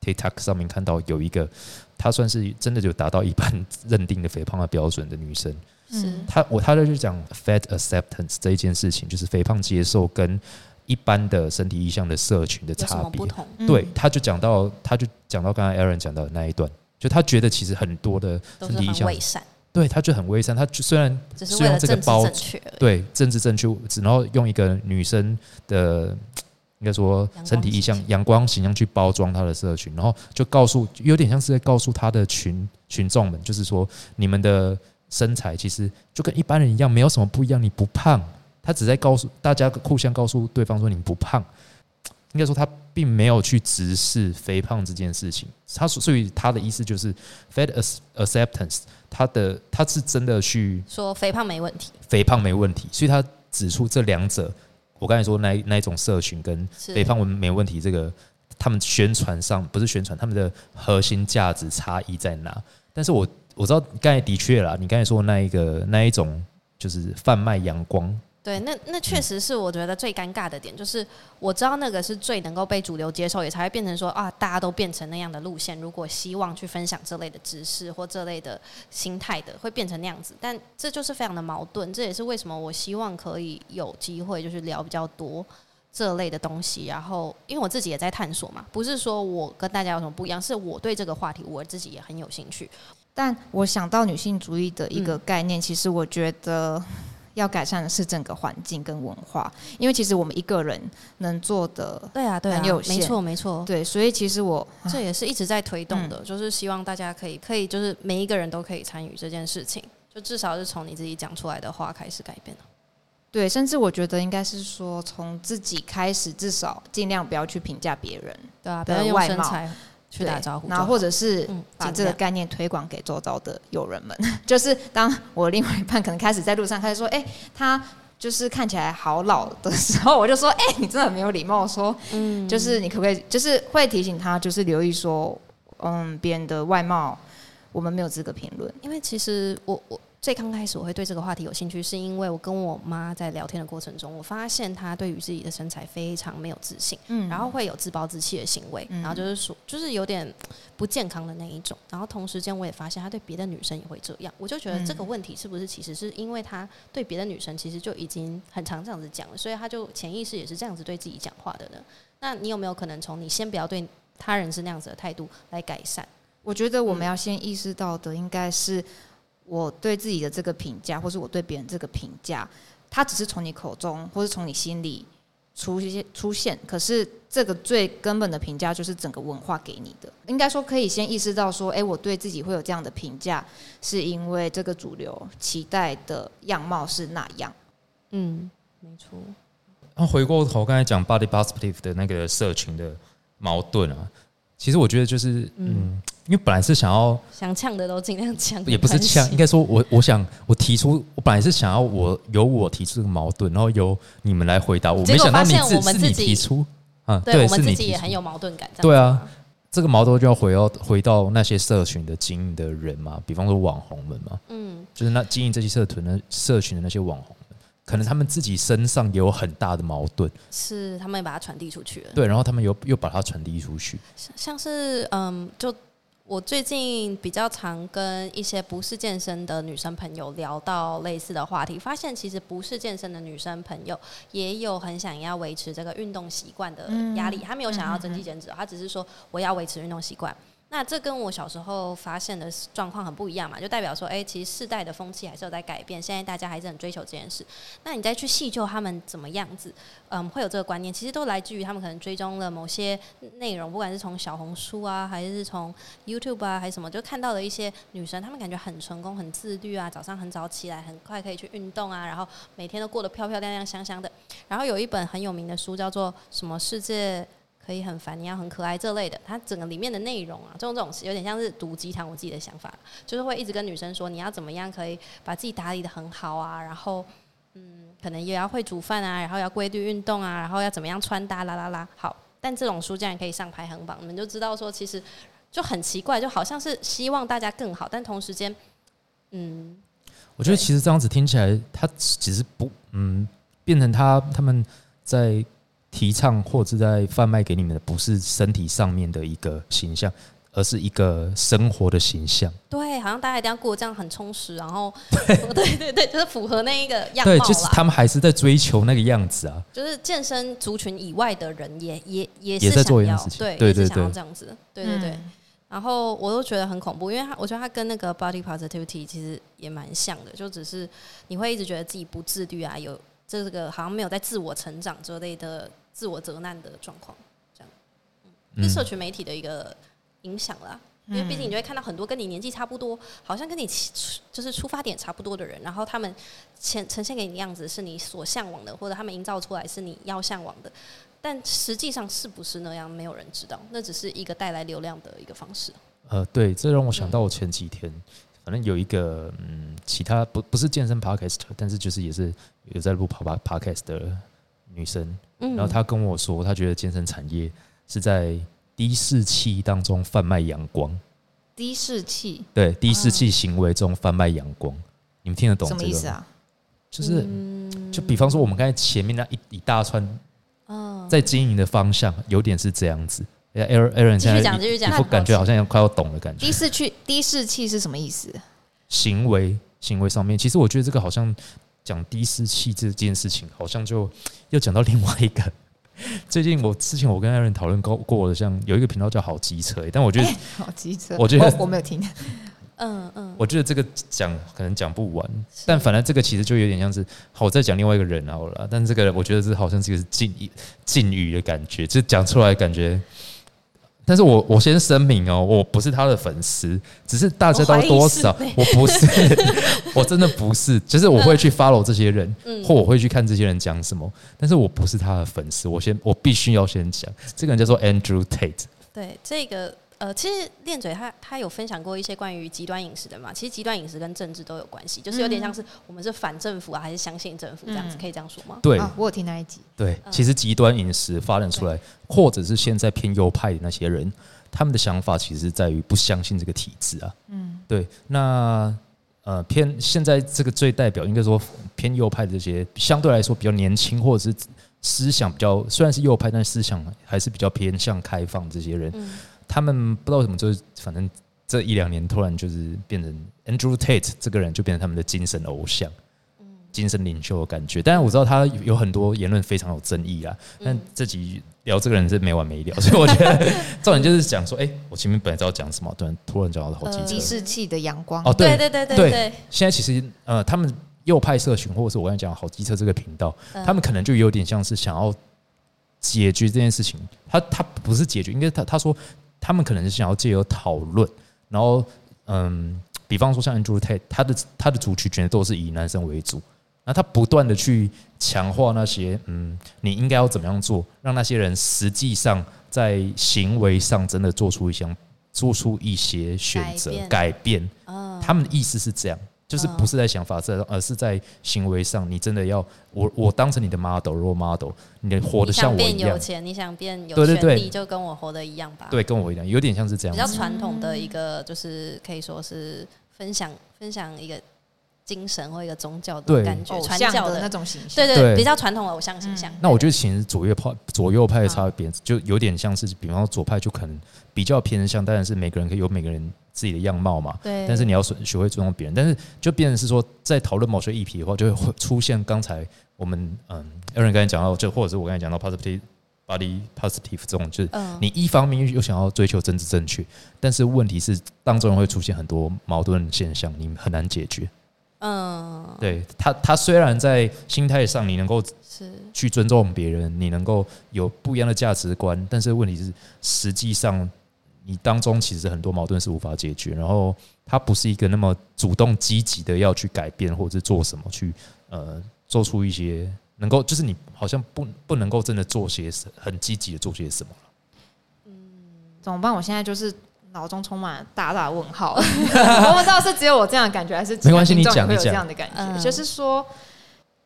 TikTok 上面看到有一个，她算是真的就达到一般认定的肥胖的标准的女生，是嗯她我他就讲 fat acceptance 这一件事情，就是肥胖接受跟一般的身体意向的社群的差别不。同？对，他就讲到，他就讲到刚才 Aaron 讲到的那一段，就他觉得其实很多的身体意向很伪善，对，他就很微善，他就虽然只是是用这个包。对政治正确，只然后用一个女生的应该说身体意向阳光形象去包装他的社群，然后就告诉，有点像是在告诉他的群群众们，就是说你们的身材其实就跟一般人一样，没有什么不一样，你不胖。他只在告诉大家互相告诉对方说你不胖，应该说他并没有去直视肥胖这件事情。他所所以他的意思就是 fat ac- acceptance，他的他是真的去说肥胖没问题，肥胖没问题，所以他指出这两者，我刚才说那一那一种社群跟肥胖没问题，这个他们宣传上不是宣传，他们的核心价值差异在哪？但是我我知道刚才的确啦，你刚才说那一个那一种就是贩卖阳光，对，那那确实是我觉得最尴尬的点，就是我知道那个是最能够被主流接受，也才会变成说啊，大家都变成那样的路线。如果希望去分享这类的知识或这类的心态的，会变成那样子。但这就是非常的矛盾，这也是为什么我希望可以有机会就是聊比较多这类的东西。然后，因为我自己也在探索嘛，不是说我跟大家有什么不一样，是我对这个话题我自己也很有兴趣。但我想到女性主义的一嗯。个概念，其实我觉得要改善的是整个环境跟文化，因为其实我们一个人能做的，对啊，对啊，很有限。没错，没错。对，所以其实我这也是一直在推动的，就是希望大家可以可以就是每一个人都可以参与这件事情，就至少是从你自己讲出来的话开始改变。的。对，甚至我觉得应该是说从自己开始，至少尽量不要去评价别人，对啊，不要用外貌身材去打招呼然后或者是嗯把这个概念推广给周遭的友人们。(laughs) 就是当我另外一半可能开始在路上开始说：“哎、他就是看起来好老”的时候，(laughs) 我就说：“哎、你真的很没有礼貌。”说嗯，就是你可不可以，就是会提醒他，就是留意说，嗯，别人的外貌我们没有资格评论。因为其实我我最刚开始我会对这个话题有兴趣，是因为我跟我妈在聊天的过程中，我发现她对于自己的身材非常没有自信，嗯然后会有自暴自弃的行为，嗯然后就是说，就是有点不健康的那一种。然后同时间，我也发现她对别的女生也会这样，我就觉得这个问题是不是其实是因为她对别的女生其实就已经很常这样子讲了，所以她就潜意识也是这样子对自己讲话的呢？那你有没有可能从你先不要对他人是那样子的态度来改善？我觉得我们要先意识到的，应该是我对自己的这个评价，或是我对别人这个评价，它只是从你口中，或是从你心里出现出现。可是这个最根本的评价，就是整个文化给你的。应该说，可以先意识到说，诶，我对自己会有这样的评价，是因为这个主流期待的样貌是那样。嗯，没错。那回过头刚才讲 body positive 的那个社群的矛盾啊，其实我觉得就是嗯，因为本来是想要想呛的都尽量呛，也不是呛，应该说我我想我提出，我本来是想要我由我提出这个矛盾，然后由你们来回答。我没想到你自是你自己提出啊，对我们是你自己也很有矛盾感。对啊这个矛盾就要回到回到那些社群的经营的人嘛，比方说网红们嘛，嗯，就是那经营这些社团的社群的那些网可能他们自己身上也有很大的矛盾，是他们也把它传递出去了。对，然后他们又又把它传递出去，像像是嗯，就我最近比较常跟一些不是健身的女生朋友聊到类似的话题，发现其实不是健身的女生朋友也有很想要维持这个运动习惯的压力，她没有想要增肌减脂，她只是说我要维持运动习惯。那这跟我小时候发现的状况很不一样嘛，就代表说，哎、其实世代的风气还是有在改变，现在大家还是很追求这件事。那你再去细究他们怎么样子，嗯，会有这个观念，其实都来自于他们可能追踪了某些内容，不管是从小红书啊，还是从 YouTube 啊，还是什么，就看到了一些女生，她们感觉很成功、很自律啊，早上很早起来，很快可以去运动啊，然后每天都过得漂漂亮亮、香香的。然后有一本很有名的书叫做什么世界。可以很烦，你要很可爱这类的，它整个里面的内容啊，这种这种有点像是毒鸡汤。我自己的想法就是会一直跟女生说，你要怎么样可以把自己打理的很好啊，然后嗯，可能也要会煮饭啊，然后要规律运动啊，然后要怎么样穿搭啦啦啦。好，但这种书竟然可以上排行榜，你们就知道说，其实就很奇怪，就好像是希望大家更好，但同时间，嗯，我觉得其实这样子听起来，他其实不嗯，变成他他们在提倡或者在贩卖给你们的，不是身体上面的一个形象，而是一个生活的形象。对，好像大家一定要过这样很充实，然后对 (laughs) 对对，就是符合那一个样貌对，啦。就是他们还是在追求那个样子啊。就是健身族群以外的人也也也也在是想要做一样事情对对对也是想要对这样子，对对对。嗯然后我都觉得很恐怖，因为他我觉得他跟那个 body positivity 其实也蛮像的，就只是你会一直觉得自己不自律啊，有这个好像没有在自我成长之类的自我责难的状况，这样，嗯，是社群媒体的一个影响啦。因为毕竟你就会看到很多跟你年纪差不多，好像跟你就是出发点差不多的人，然后他们呈呈现给你的样子是你所向往的，或者他们营造出来是你要向往的，但实际上是不是那样，没有人知道，那只是一个带来流量的一个方式。呃，对，这让我想到我前几天，反正有一个嗯，其他不不是健身 podcast，但是就是也是有在录跑吧 podcast 的女生，嗯然后他跟我说，他觉得健身产业是在低士气当中贩卖阳光，低士气对，低士气行为中贩卖阳光，你们听得懂？什么意思啊？就是嗯就比方说我们刚才前面那一一大串嗯，在经营的方向，有点是这样子。哎，Aaron Aaron 继续现在讲继续讲一副感觉好像快要懂的感觉低。士气低士气是什么意思？行为行为上面，其实我觉得这个好像讲低士气这件事情，好像就又讲到另外一个。(laughs) 最近我之前我跟 Aaron 讨论过过的，像有一个频道叫好机车、但我觉得、(laughs) 好机车，我觉得我没有听。嗯嗯，我觉得这个讲可能讲不完，但反正这个其实就有点像是好，我再讲另外一个人好了啦，但这个我觉得这好像是一个禁语禁语的感觉，就讲出来感觉。但是我我先声明哦，我不是他的粉丝，只是大家都多少我不是，(laughs) 我真的不是，就是我会去 follow 这些人，嗯。或我会去看这些人讲什么，但是我不是他的粉丝，我先我必须要先讲，这个人叫做 Andrew Tate，对这个呃，其实练嘴他他有分享过一些关于极端饮食的嘛，其实极端饮食跟政治都有关系，就是有点像是我们是反政府啊，还是相信政府这样子，嗯。可以这样说吗？对，啊，我有听那一集。对，嗯。其实极端饮食发展出来，或者是现在偏右派的那些人，他们的想法其实在于不相信这个体制啊。嗯，对，那呃偏现在这个最代表应该说偏右派的这些相对来说比较年轻或者是思想比较虽然是右派，但思想还是比较偏向开放这些人，嗯他们不知道为什么就是反正这一两年突然就是变成 Andrew Tate 这个人就变成他们的精神偶像。精神领袖的感觉，但是我知道他有很多言论非常有争议啊。但这集聊这个人是没完没了，所以我觉得 (laughs) 重点就是讲说，哎、我前面本来知道讲什么，突然突然讲到好几呃计次。视器的阳光哦，对对对对对对对，现在其实呃，他们右派社群，或者是我刚才讲好机车这个频道，嗯他们可能就有点像是想要解决这件事情。他他不是解决，应该他他说他们可能是想要借由讨论，然后嗯，比方说像 Andrew Tate，他的他的族群全都是以男生为主，那他不断的去强化那些嗯，你应该要怎么样做，让那些人实际上在行为上真的做出一项做出一些选择改变。他们的意思是这样，就是不是在想法上，而是在行为上，你真的要我我当成你的 model role model，你的活得像我一样，变有钱，你想变有权利，就跟我活的一样吧。，对，跟我一样，有点像是这样比较。传统的一个，就是可以说是分享分享一个精神或一个宗教的感觉，传教的那种形象，对对对。比较传统的偶像形象。那我觉得其实左右派左右派的差别，就有点像是，比方说左派就可能比较偏向，当然是每个人可以有每个人自己的样貌嘛，对，但是你要学学会尊重别人，但是就变成是说，在讨论某些议题的话，就会出现刚才我们嗯 Aaron 刚才讲到，就或者是我刚才讲到 positive body positive 这种，就是嗯，你一方面又想要追求政治正确，但是问题是当中会出现很多矛盾现象，你很难解决。嗯，对他，他虽然在心态上你能够是去尊重别人，你能够有不一样的价值观，但是问题是，实际上你当中其实很多矛盾是无法解决，然后他不是一个那么主动积极的要去改变或者是做什么去呃做出一些能够，就是你好像不不能够真的做些什很积极的做些什么。嗯怎么办？我现在就是脑中充满了大大的问号，(laughs) 我不知道是只有我这样的感觉，还是没关系听众也会有这样的感觉。嗯就是说，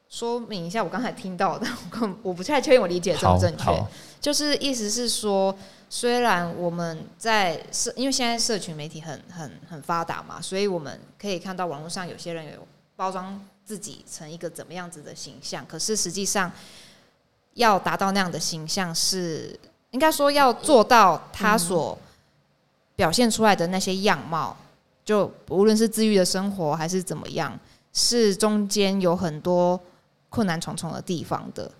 说明一下我刚才听到的，我我不太确定我理解正不正确。就是意思是说，虽然我们在社，因为现在社群媒体很很很发达嘛，所以我们可以看到网络上有些人有包装自己成一个怎么样子的形象，可是实际上要达到那样的形象是，应该说要做到他所表现出来的那些样貌，就无论是自愈的生活还是怎么样，是中间有很多困难重重的地方的。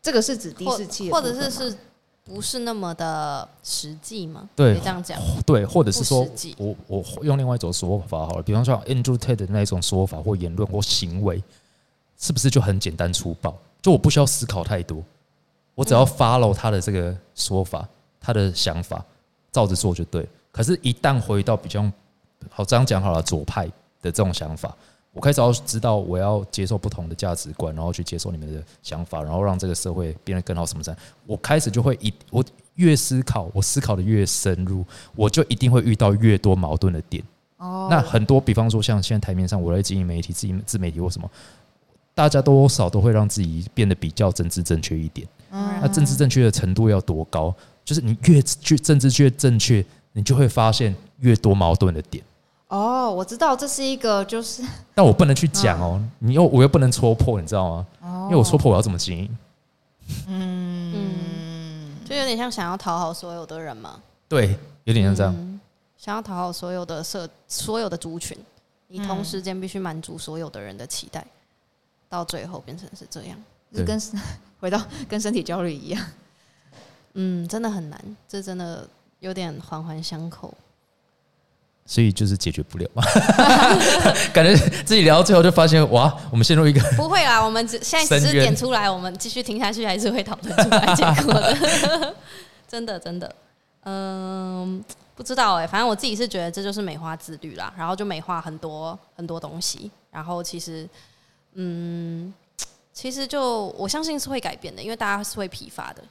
这个是指低或视器的或者是是不是那么的实际吗？对这样讲。对，或者是说我我用另外一种说法好了，比方说 Andrew Tate 的那一种说法或言论或行为，是不是就很简单粗暴？就我不需要思考太多，我只要 follow 他的这个说法，他的想法，照着做就对了。可是，一旦回到比较好这样讲好了，左派的这种想法，我开始要知道我要接受不同的价值观，然后去接受你们的想法，然后让这个社会变得更好。什么样？我开始就会一我越思考，我思考的越深入，我就一定会遇到越多矛盾的点。哦那很多，比方说像现在台面上，我在经营媒体、自营自媒体或什么，大家多少都会让自己变得比较政治正确一点。嗯那政治正确的程度要多高？就是你越去政治越正确，你就会发现越多矛盾的点。哦，我知道这是一个就是 (laughs) 但我不能去讲哦，你又我又不能戳破，你知道吗？哦因为我戳破我要怎么经营？嗯就有点像想要讨好所有的人嘛，对，有点像这样。嗯想要讨好所有的社所有的族群，你同嗯时间必须满足所有的人的期待，到最后变成是这样。就是跟 (laughs) 回到跟身体焦虑一样。嗯，真的很难，这真的有点环环相扣。所以就是解决不了嘛，(laughs) 感觉自己聊到最后就发现，哇，我们陷入一个 (laughs) 不会啦，我们只现在只是点出来，我们继续听下去还是会讨论出来结果的。(laughs) 真的真的，嗯，不知道哎、反正我自己是觉得这就是美化自律啦，然后就美化很多很多东西，然后其实，嗯，其实就我相信是会改变的，因为大家是会疲乏的，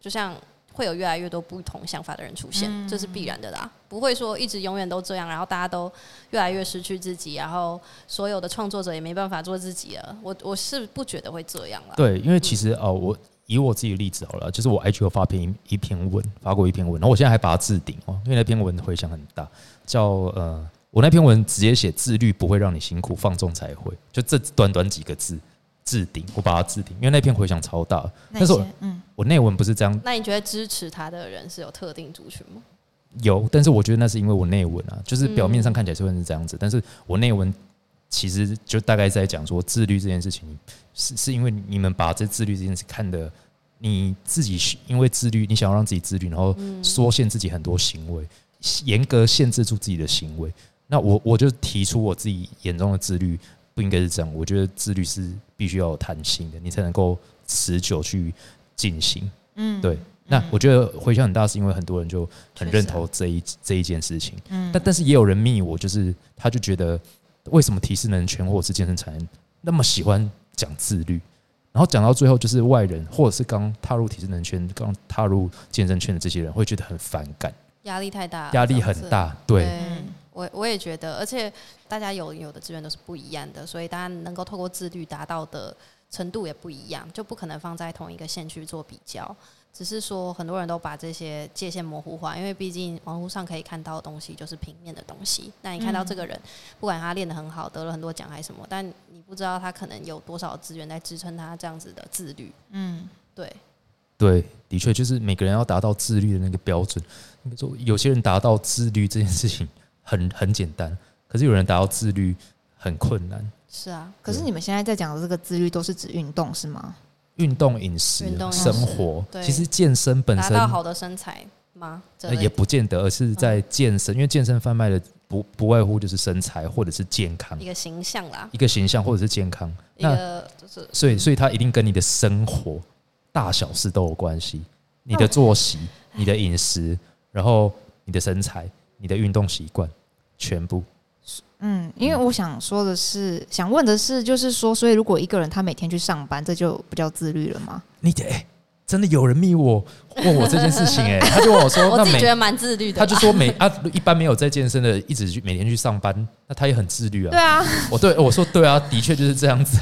就像。会有越来越多不同想法的人出现，这是必然的啦。不会说一直永远都这样，然后大家都越来越失去自己，然后所有的创作者也没办法做自己了。我我是不觉得会这样啦。对，因为其实呃，我以我自己的例子好了，就是我 IG 有发篇一一篇文，发过一篇文，然后我现在还把它置顶哦，因为那篇文回响很大，叫呃，我那篇文直接写自律不会让你辛苦，放纵才会，就这短短几个字置顶，我把它置顶，因为那篇回响超大。那但是我嗯，我内文不是这样那你觉得支持他的人是有特定族群吗？有，但是我觉得那是因为我内文啊，就是表面上看起来是会是这样子，但是我内文其实就大概在讲说自律这件事情，是是因为你们把这自律这件事看的，你自己因为自律，你想要让自己自律，然后缩限自己很多行为，严格限制住自己的行为。那我我就提出我自己眼中的自律不应该是这样，我觉得自律是必须要有弹性的，你才能够持久去进行。嗯对，那我觉得回响很大，是因为很多人就很认同这一这一件事情。嗯但但是也有人密我，就是他就觉得为什么提示能全或者是健身产业那么喜欢讲自律，然后讲到最后就是外人或者是刚踏入体适能圈、刚踏入健身圈的这些人会觉得很反感，压力太大，压力很。大。对，嗯我我也觉得，而且大家有有的资源都是不一样的，所以大家能够透过自律达到的程度也不一样，就不可能放在同一个线去做比较。只是说很多人都把这些界限模糊化，因为毕竟网络上可以看到的东西就是平面的东西。那你看到这个人，不管他练得很好，得了很多奖还是什么，但你不知道他可能有多少资源在支撑他这样子的自律。嗯对，对，的确就是每个人要达到自律的那个标准。那个说有些人达到自律这件事情很很简单，可是有人达到自律很困难。是啊，可是你们现在在讲的这个自律都是指运动是吗？运动、饮食生活，对其实健身本身达到好的身材吗？也不见得，而是在健身，因为健身贩卖的不不外乎就是身材或者是健康一，个形象啦，一个形象或者是健康。一那个就是所以，所以它一定跟你的生活大小事都有关系，你的作息、你的饮食，然后你的身材、你的运动习惯，全部。嗯，因为我想说的是，想问的是，就是说，所以如果一个人他每天去上班，这就不叫自律了吗？你得、欸真的有人密我问我这件事情、哎，他就问我说，我 (laughs) 那每自己觉得蛮自律的。他就说每啊，一般没有在健身的，一直去每天去上班，那他也很自律啊。对啊，我对我说对啊，的确就是这样子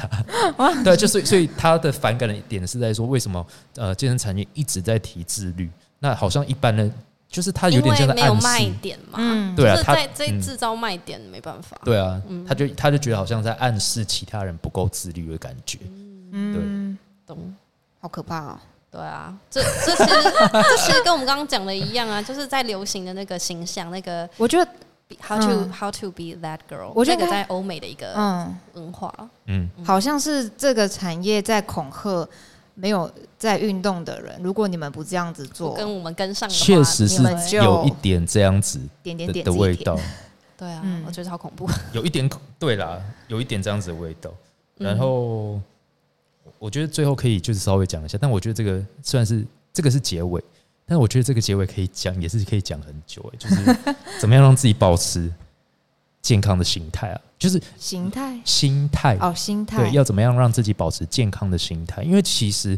啊。(laughs) 对，就是所以他的反感的点是在说，为什么呃健身产业一直在提自律？那好像一般人就是他有因点像在为没有卖暗示，点嘛，嗯对啊他就是在在嗯制造卖点，没办法。对啊，嗯他就他就觉得好像在暗示其他人不够自律的感觉。嗯，懂。好可怕哦。对啊，这这其实 (laughs) 这其实跟我们刚刚讲的一样啊，就是在流行的那个形象，那个我觉得，how to、嗯 how to be that girl，我觉得在欧美的一个嗯，文化。嗯，好像是这个产业在恐吓没有在运动的人，如果你们不这样子做，跟我们跟上的话，确实是你们就有一点这样子点点的味道，(laughs) 对啊，嗯。我觉得好恐怖。(laughs) 有一点对啦，有一点这样子的味道。嗯。然后我觉得最后可以就是稍微讲一下，但我觉得这个虽然是这个是结尾，但我觉得这个结尾可以讲，也是可以讲很久哎、就是 (laughs) 怎么样让自己保持健康的心态啊，就是形态？心态。哦，心态。对，要怎么样让自己保持健康的心态？因为其实，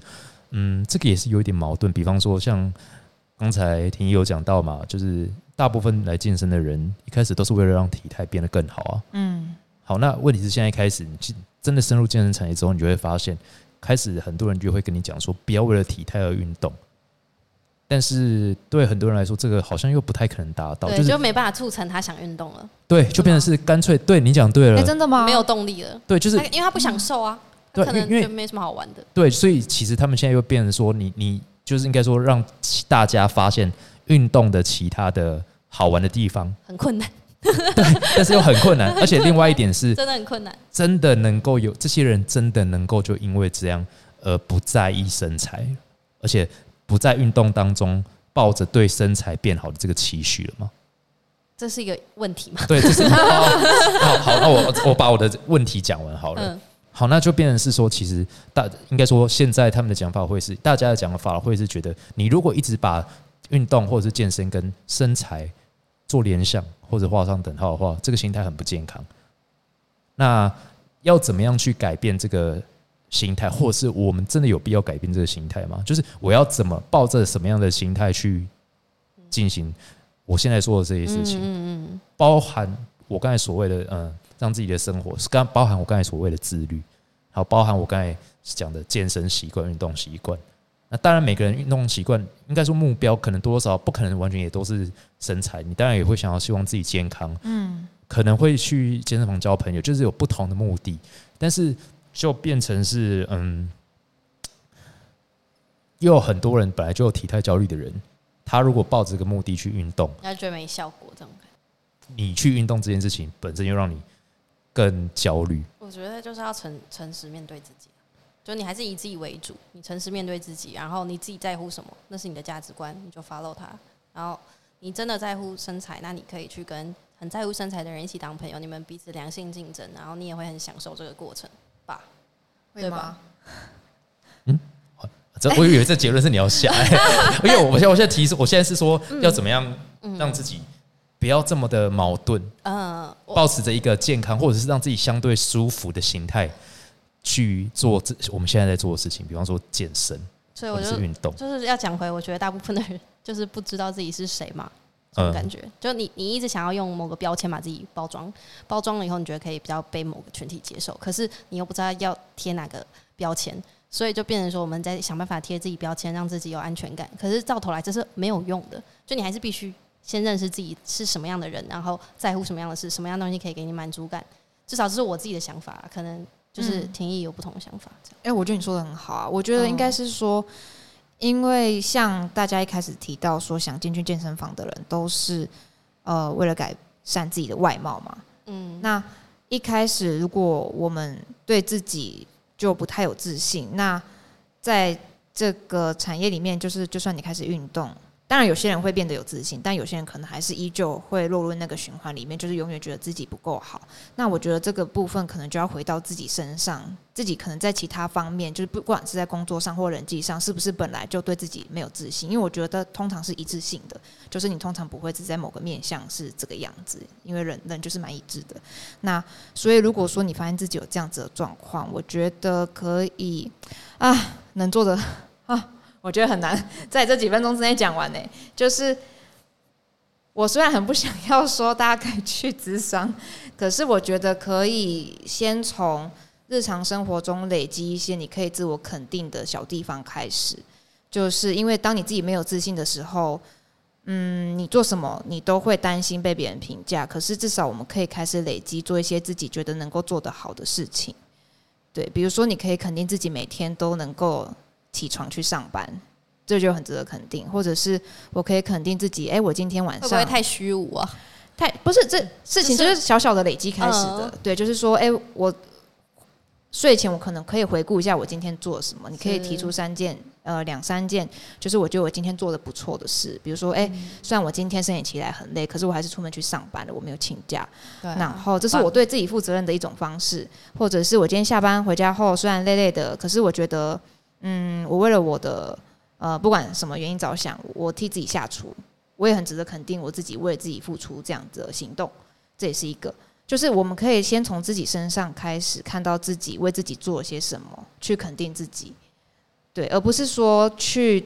嗯，这个也是有一点矛盾。比方说，像刚才婷宜有讲到嘛，就是大部分来健身的人一开始都是为了让体态变得更好啊。嗯好，那问题是现在开始，你去真的深入健身产业之后，你就会发现，开始很多人就会跟你讲说，不要为了体态而运动。但是对很多人来说，这个好像又不太可能达到，对，就是就没办法促成他想运动了，对，就变成是干脆对你讲对哎、了，真的吗？没有动力了。对，就是因为他不想瘦啊，对可能因为就没什么好玩的。对，所以其实他们现在又变成说你，你就是应该说让其大家发现运动的其他的好玩的地方，很困难，对但是又很困难。(laughs) 而且另外一点是，(laughs) 真的很困难。真的能够有这些人真的能够就因为这样而不在意身材，而且不在运动当中抱着对身材变好的这个期许了吗？这是一个问题吗？对，这是哦 (laughs) 好好，那我我把我的问题讲完好了。嗯，好，那就变成是说，其实大应该说，现在他们的讲法会是，大家的讲法会是觉得，你如果一直把运动或者是健身跟身材做联想或者画上等号的话，这个心态很不健康。那要怎么样去改变这个心态，或者是我们真的有必要改变这个心态吗？就是我要怎么抱着什么样的心态去进行我现在做的这些事情？嗯嗯包含我刚才所谓的嗯，让自己的生活是刚包含我刚才所谓的自律，还有包含我刚才讲的健身习惯、运动习惯。那当然，每个人运动习惯应该说目标可能多多少少不可能完全也都是身材，你当然也会想要希望自己健康，嗯可能会去健身房交朋友，就是有不同的目的，但是就变成是嗯，又有很多人本来就有体态焦虑的人，他如果抱着这个目的去运动，那觉得没效果，这种感觉。你去运动这件事情本身又让你更焦虑。我觉得就是要诚诚实面对自己，就你还是以自己为主，你诚实面对自己，然后你自己在乎什么，那是你的价值观，你就 follow 它。然后你真的在乎身材，那你可以去跟很在乎身材的人一起当朋友，你们彼此良性竞争，然后你也会很享受这个过程吧？对吧？这我以为这结论是你要下，(laughs) 因为我现在我现在提示，我现在是说要怎么样让自己不要这么的矛盾，嗯，保持着一个健康或者是让自己相对舒服的心态去做这我们现在在做的事情，比方说健身所以我就是者运动。就是要讲回，我觉得大部分的人就是不知道自己是谁嘛，这种嗯感觉。就你你一直想要用某个标签把自己包装，包装了以后，你觉得可以比较被某个群体接受，可是你又不知道要贴哪个标签，所以就变成说我们在想办法贴自己标签，让自己有安全感。可是到头来这是没有用的，就你还是必须先认识自己是什么样的人，然后在乎什么样的事，什么样的东西可以给你满足感。至少这是我自己的想法，可能就是嗯廷义有不同的想法。这样哎、我觉得你说的很好啊。我觉得应该是说，因为像大家一开始提到说想进去健身房的人，都是呃为了改善自己的外貌嘛。嗯，那一开始如果我们对自己就不太有自信，那在这个产业里面，就是就算你开始运动。当然，有些人会变得有自信，但有些人可能还是依旧会落入那个循环里面，就是永远觉得自己不够好。那我觉得这个部分可能就要回到自己身上，自己可能在其他方面，就是不管是在工作上或人际上，是不是本来就对自己没有自信？因为我觉得通常是一致性的，就是你通常不会只在某个面向是这个样子，因为人人就是蛮一致的。那所以如果说你发现自己有这样子的状况，我觉得可以啊，能做的啊，我觉得很难 (laughs) 在这几分钟之内讲完呢。就是我虽然很不想要说大家可以去咨商，(laughs) 可是我觉得可以先从日常生活中累积一些你可以自我肯定的小地方开始。就是因为当你自己没有自信的时候，嗯，你做什么你都会担心被别人评价。可是至少我们可以开始累积做一些自己觉得能够做得好的事情。对，比如说你可以肯定自己每天都能够起床去上班，这就很值得肯定。或者是我可以肯定自己，哎、我今天晚上会不会太虚无啊？太不是这事情，就就是是小小的累积开始的。嗯对，就是说，哎、我睡前我可能可以回顾一下我今天做了什么，你可以提出三件，呃，两三件，就是我觉得我今天做的不错的事。比如说，哎、嗯虽然我今天深夜起来很累，可是我还是出门去上班了，我没有请假。然后这是我对自己负责任的一种方式，或者是我今天下班回家后，虽然累累的，可是我觉得，嗯，我为了我的呃不管什么原因着想，我替自己下厨，我也很值得肯定我自己为自己付出这样子的行动，这也是一个。就是我们可以先从自己身上开始看到自己为自己做了些什么，去肯定自己，对，而不是说去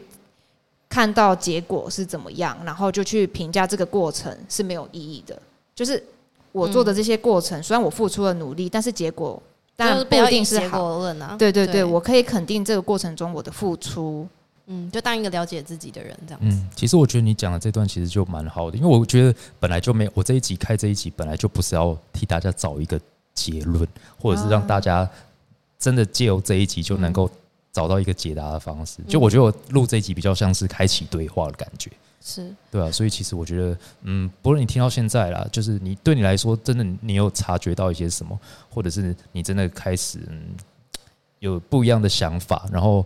看到结果是怎么样，然后就去评价这个过程是没有意义的。就是我做的这些过程，虽然我付出了努力，但是结果就是不一定是好。论啊。对对对，对我可以肯定这个过程中我的付出。嗯，就当一个了解自己的人这样子。嗯，其实我觉得你讲的这段其实就蛮好的，因为我觉得本来就没我这一集开这一集本来就不是要替大家找一个结论，或者是让大家真的借由这一集就能够找到一个解答的方式。就我觉得我录这一集比较像是开启对话的感觉，是，对啊，所以其实我觉得，嗯，不论你听到现在啦，就是你对你来说，真的你有察觉到一些什么，或者是你真的开始嗯有不一样的想法，然后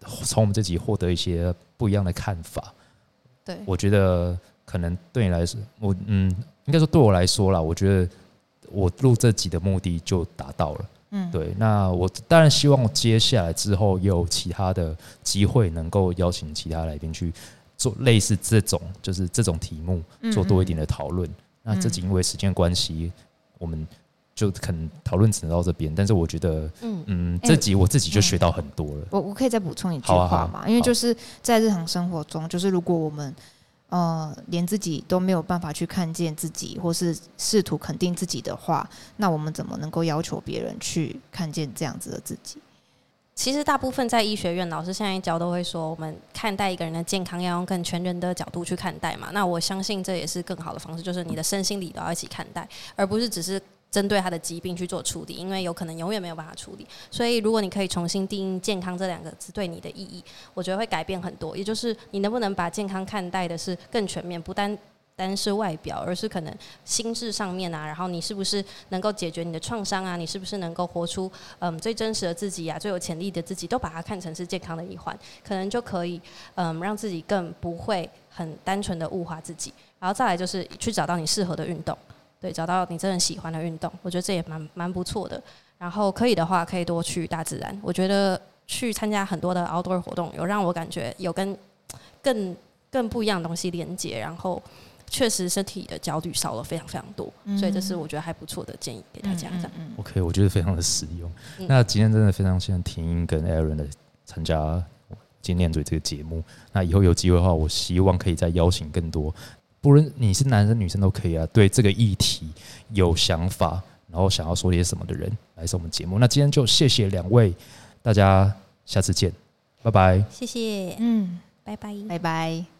从我们这集获得一些不一样的看法。对，我觉得可能对你来说，我嗯，应该说对我来说啦，我觉得我录这集的目的就达到了。嗯，对，那我当然希望我接下来之后也有其他的机会，能够邀请其他来宾去做类似这种，就是这种题目嗯做多一点的讨论。那这集因为时间关系，我们就可能讨论只能到这边。但是我觉得，嗯，嗯，哎这集我自己就学到很多了。我我可以再补充一句话嘛？因为就是在日常生活中，就是如果我们呃连自己都没有办法去看见自己，或是试图肯定自己的话，那我们怎么能够要求别人去看见这样子的自己？其实大部分在医学院，老师现在教都会说，我们看待一个人的健康要用更全人的角度去看待嘛。那我相信这也是更好的方式，就是你的身心理都要一起看待，而不是只是针对他的疾病去做处理，因为有可能永远没有办法处理。所以，如果你可以重新定义“健康”这两个字对你的意义，我觉得会改变很多。也就是你能不能把健康看待的是更全面，不单。单是外表，而是可能心智上面啊，然后你是不是能够解决你的创伤啊？你是不是能够活出嗯最真实的自己啊？最有潜力的自己，都把它看成是健康的一环，可能就可以嗯让自己更不会很单纯的物化自己。然后再来就是去找到你适合的运动，对，找到你真的喜欢的运动，我觉得这也蛮蛮不错的。然后可以的话，可以多去大自然。我觉得去参加很多的 outdoor 活动，有让我感觉有跟 (tsk) 更更不一样的东西连接，然后。确实，身体的焦虑少了非常非常多，所以这是我觉得还不错的建议给大家。这样，OK，我觉得非常的实用。那今天真的非常谢谢婷英跟 Aaron 的参加今天嘴这个节目。那以后有机会的话，我希望可以再邀请更多，不论你是男生女生都可以啊，对这个议题有想法，然后想要说些什么的人来上我们节目。那今天就谢谢两位，大家下次见，拜拜。谢谢，嗯，拜拜，拜拜。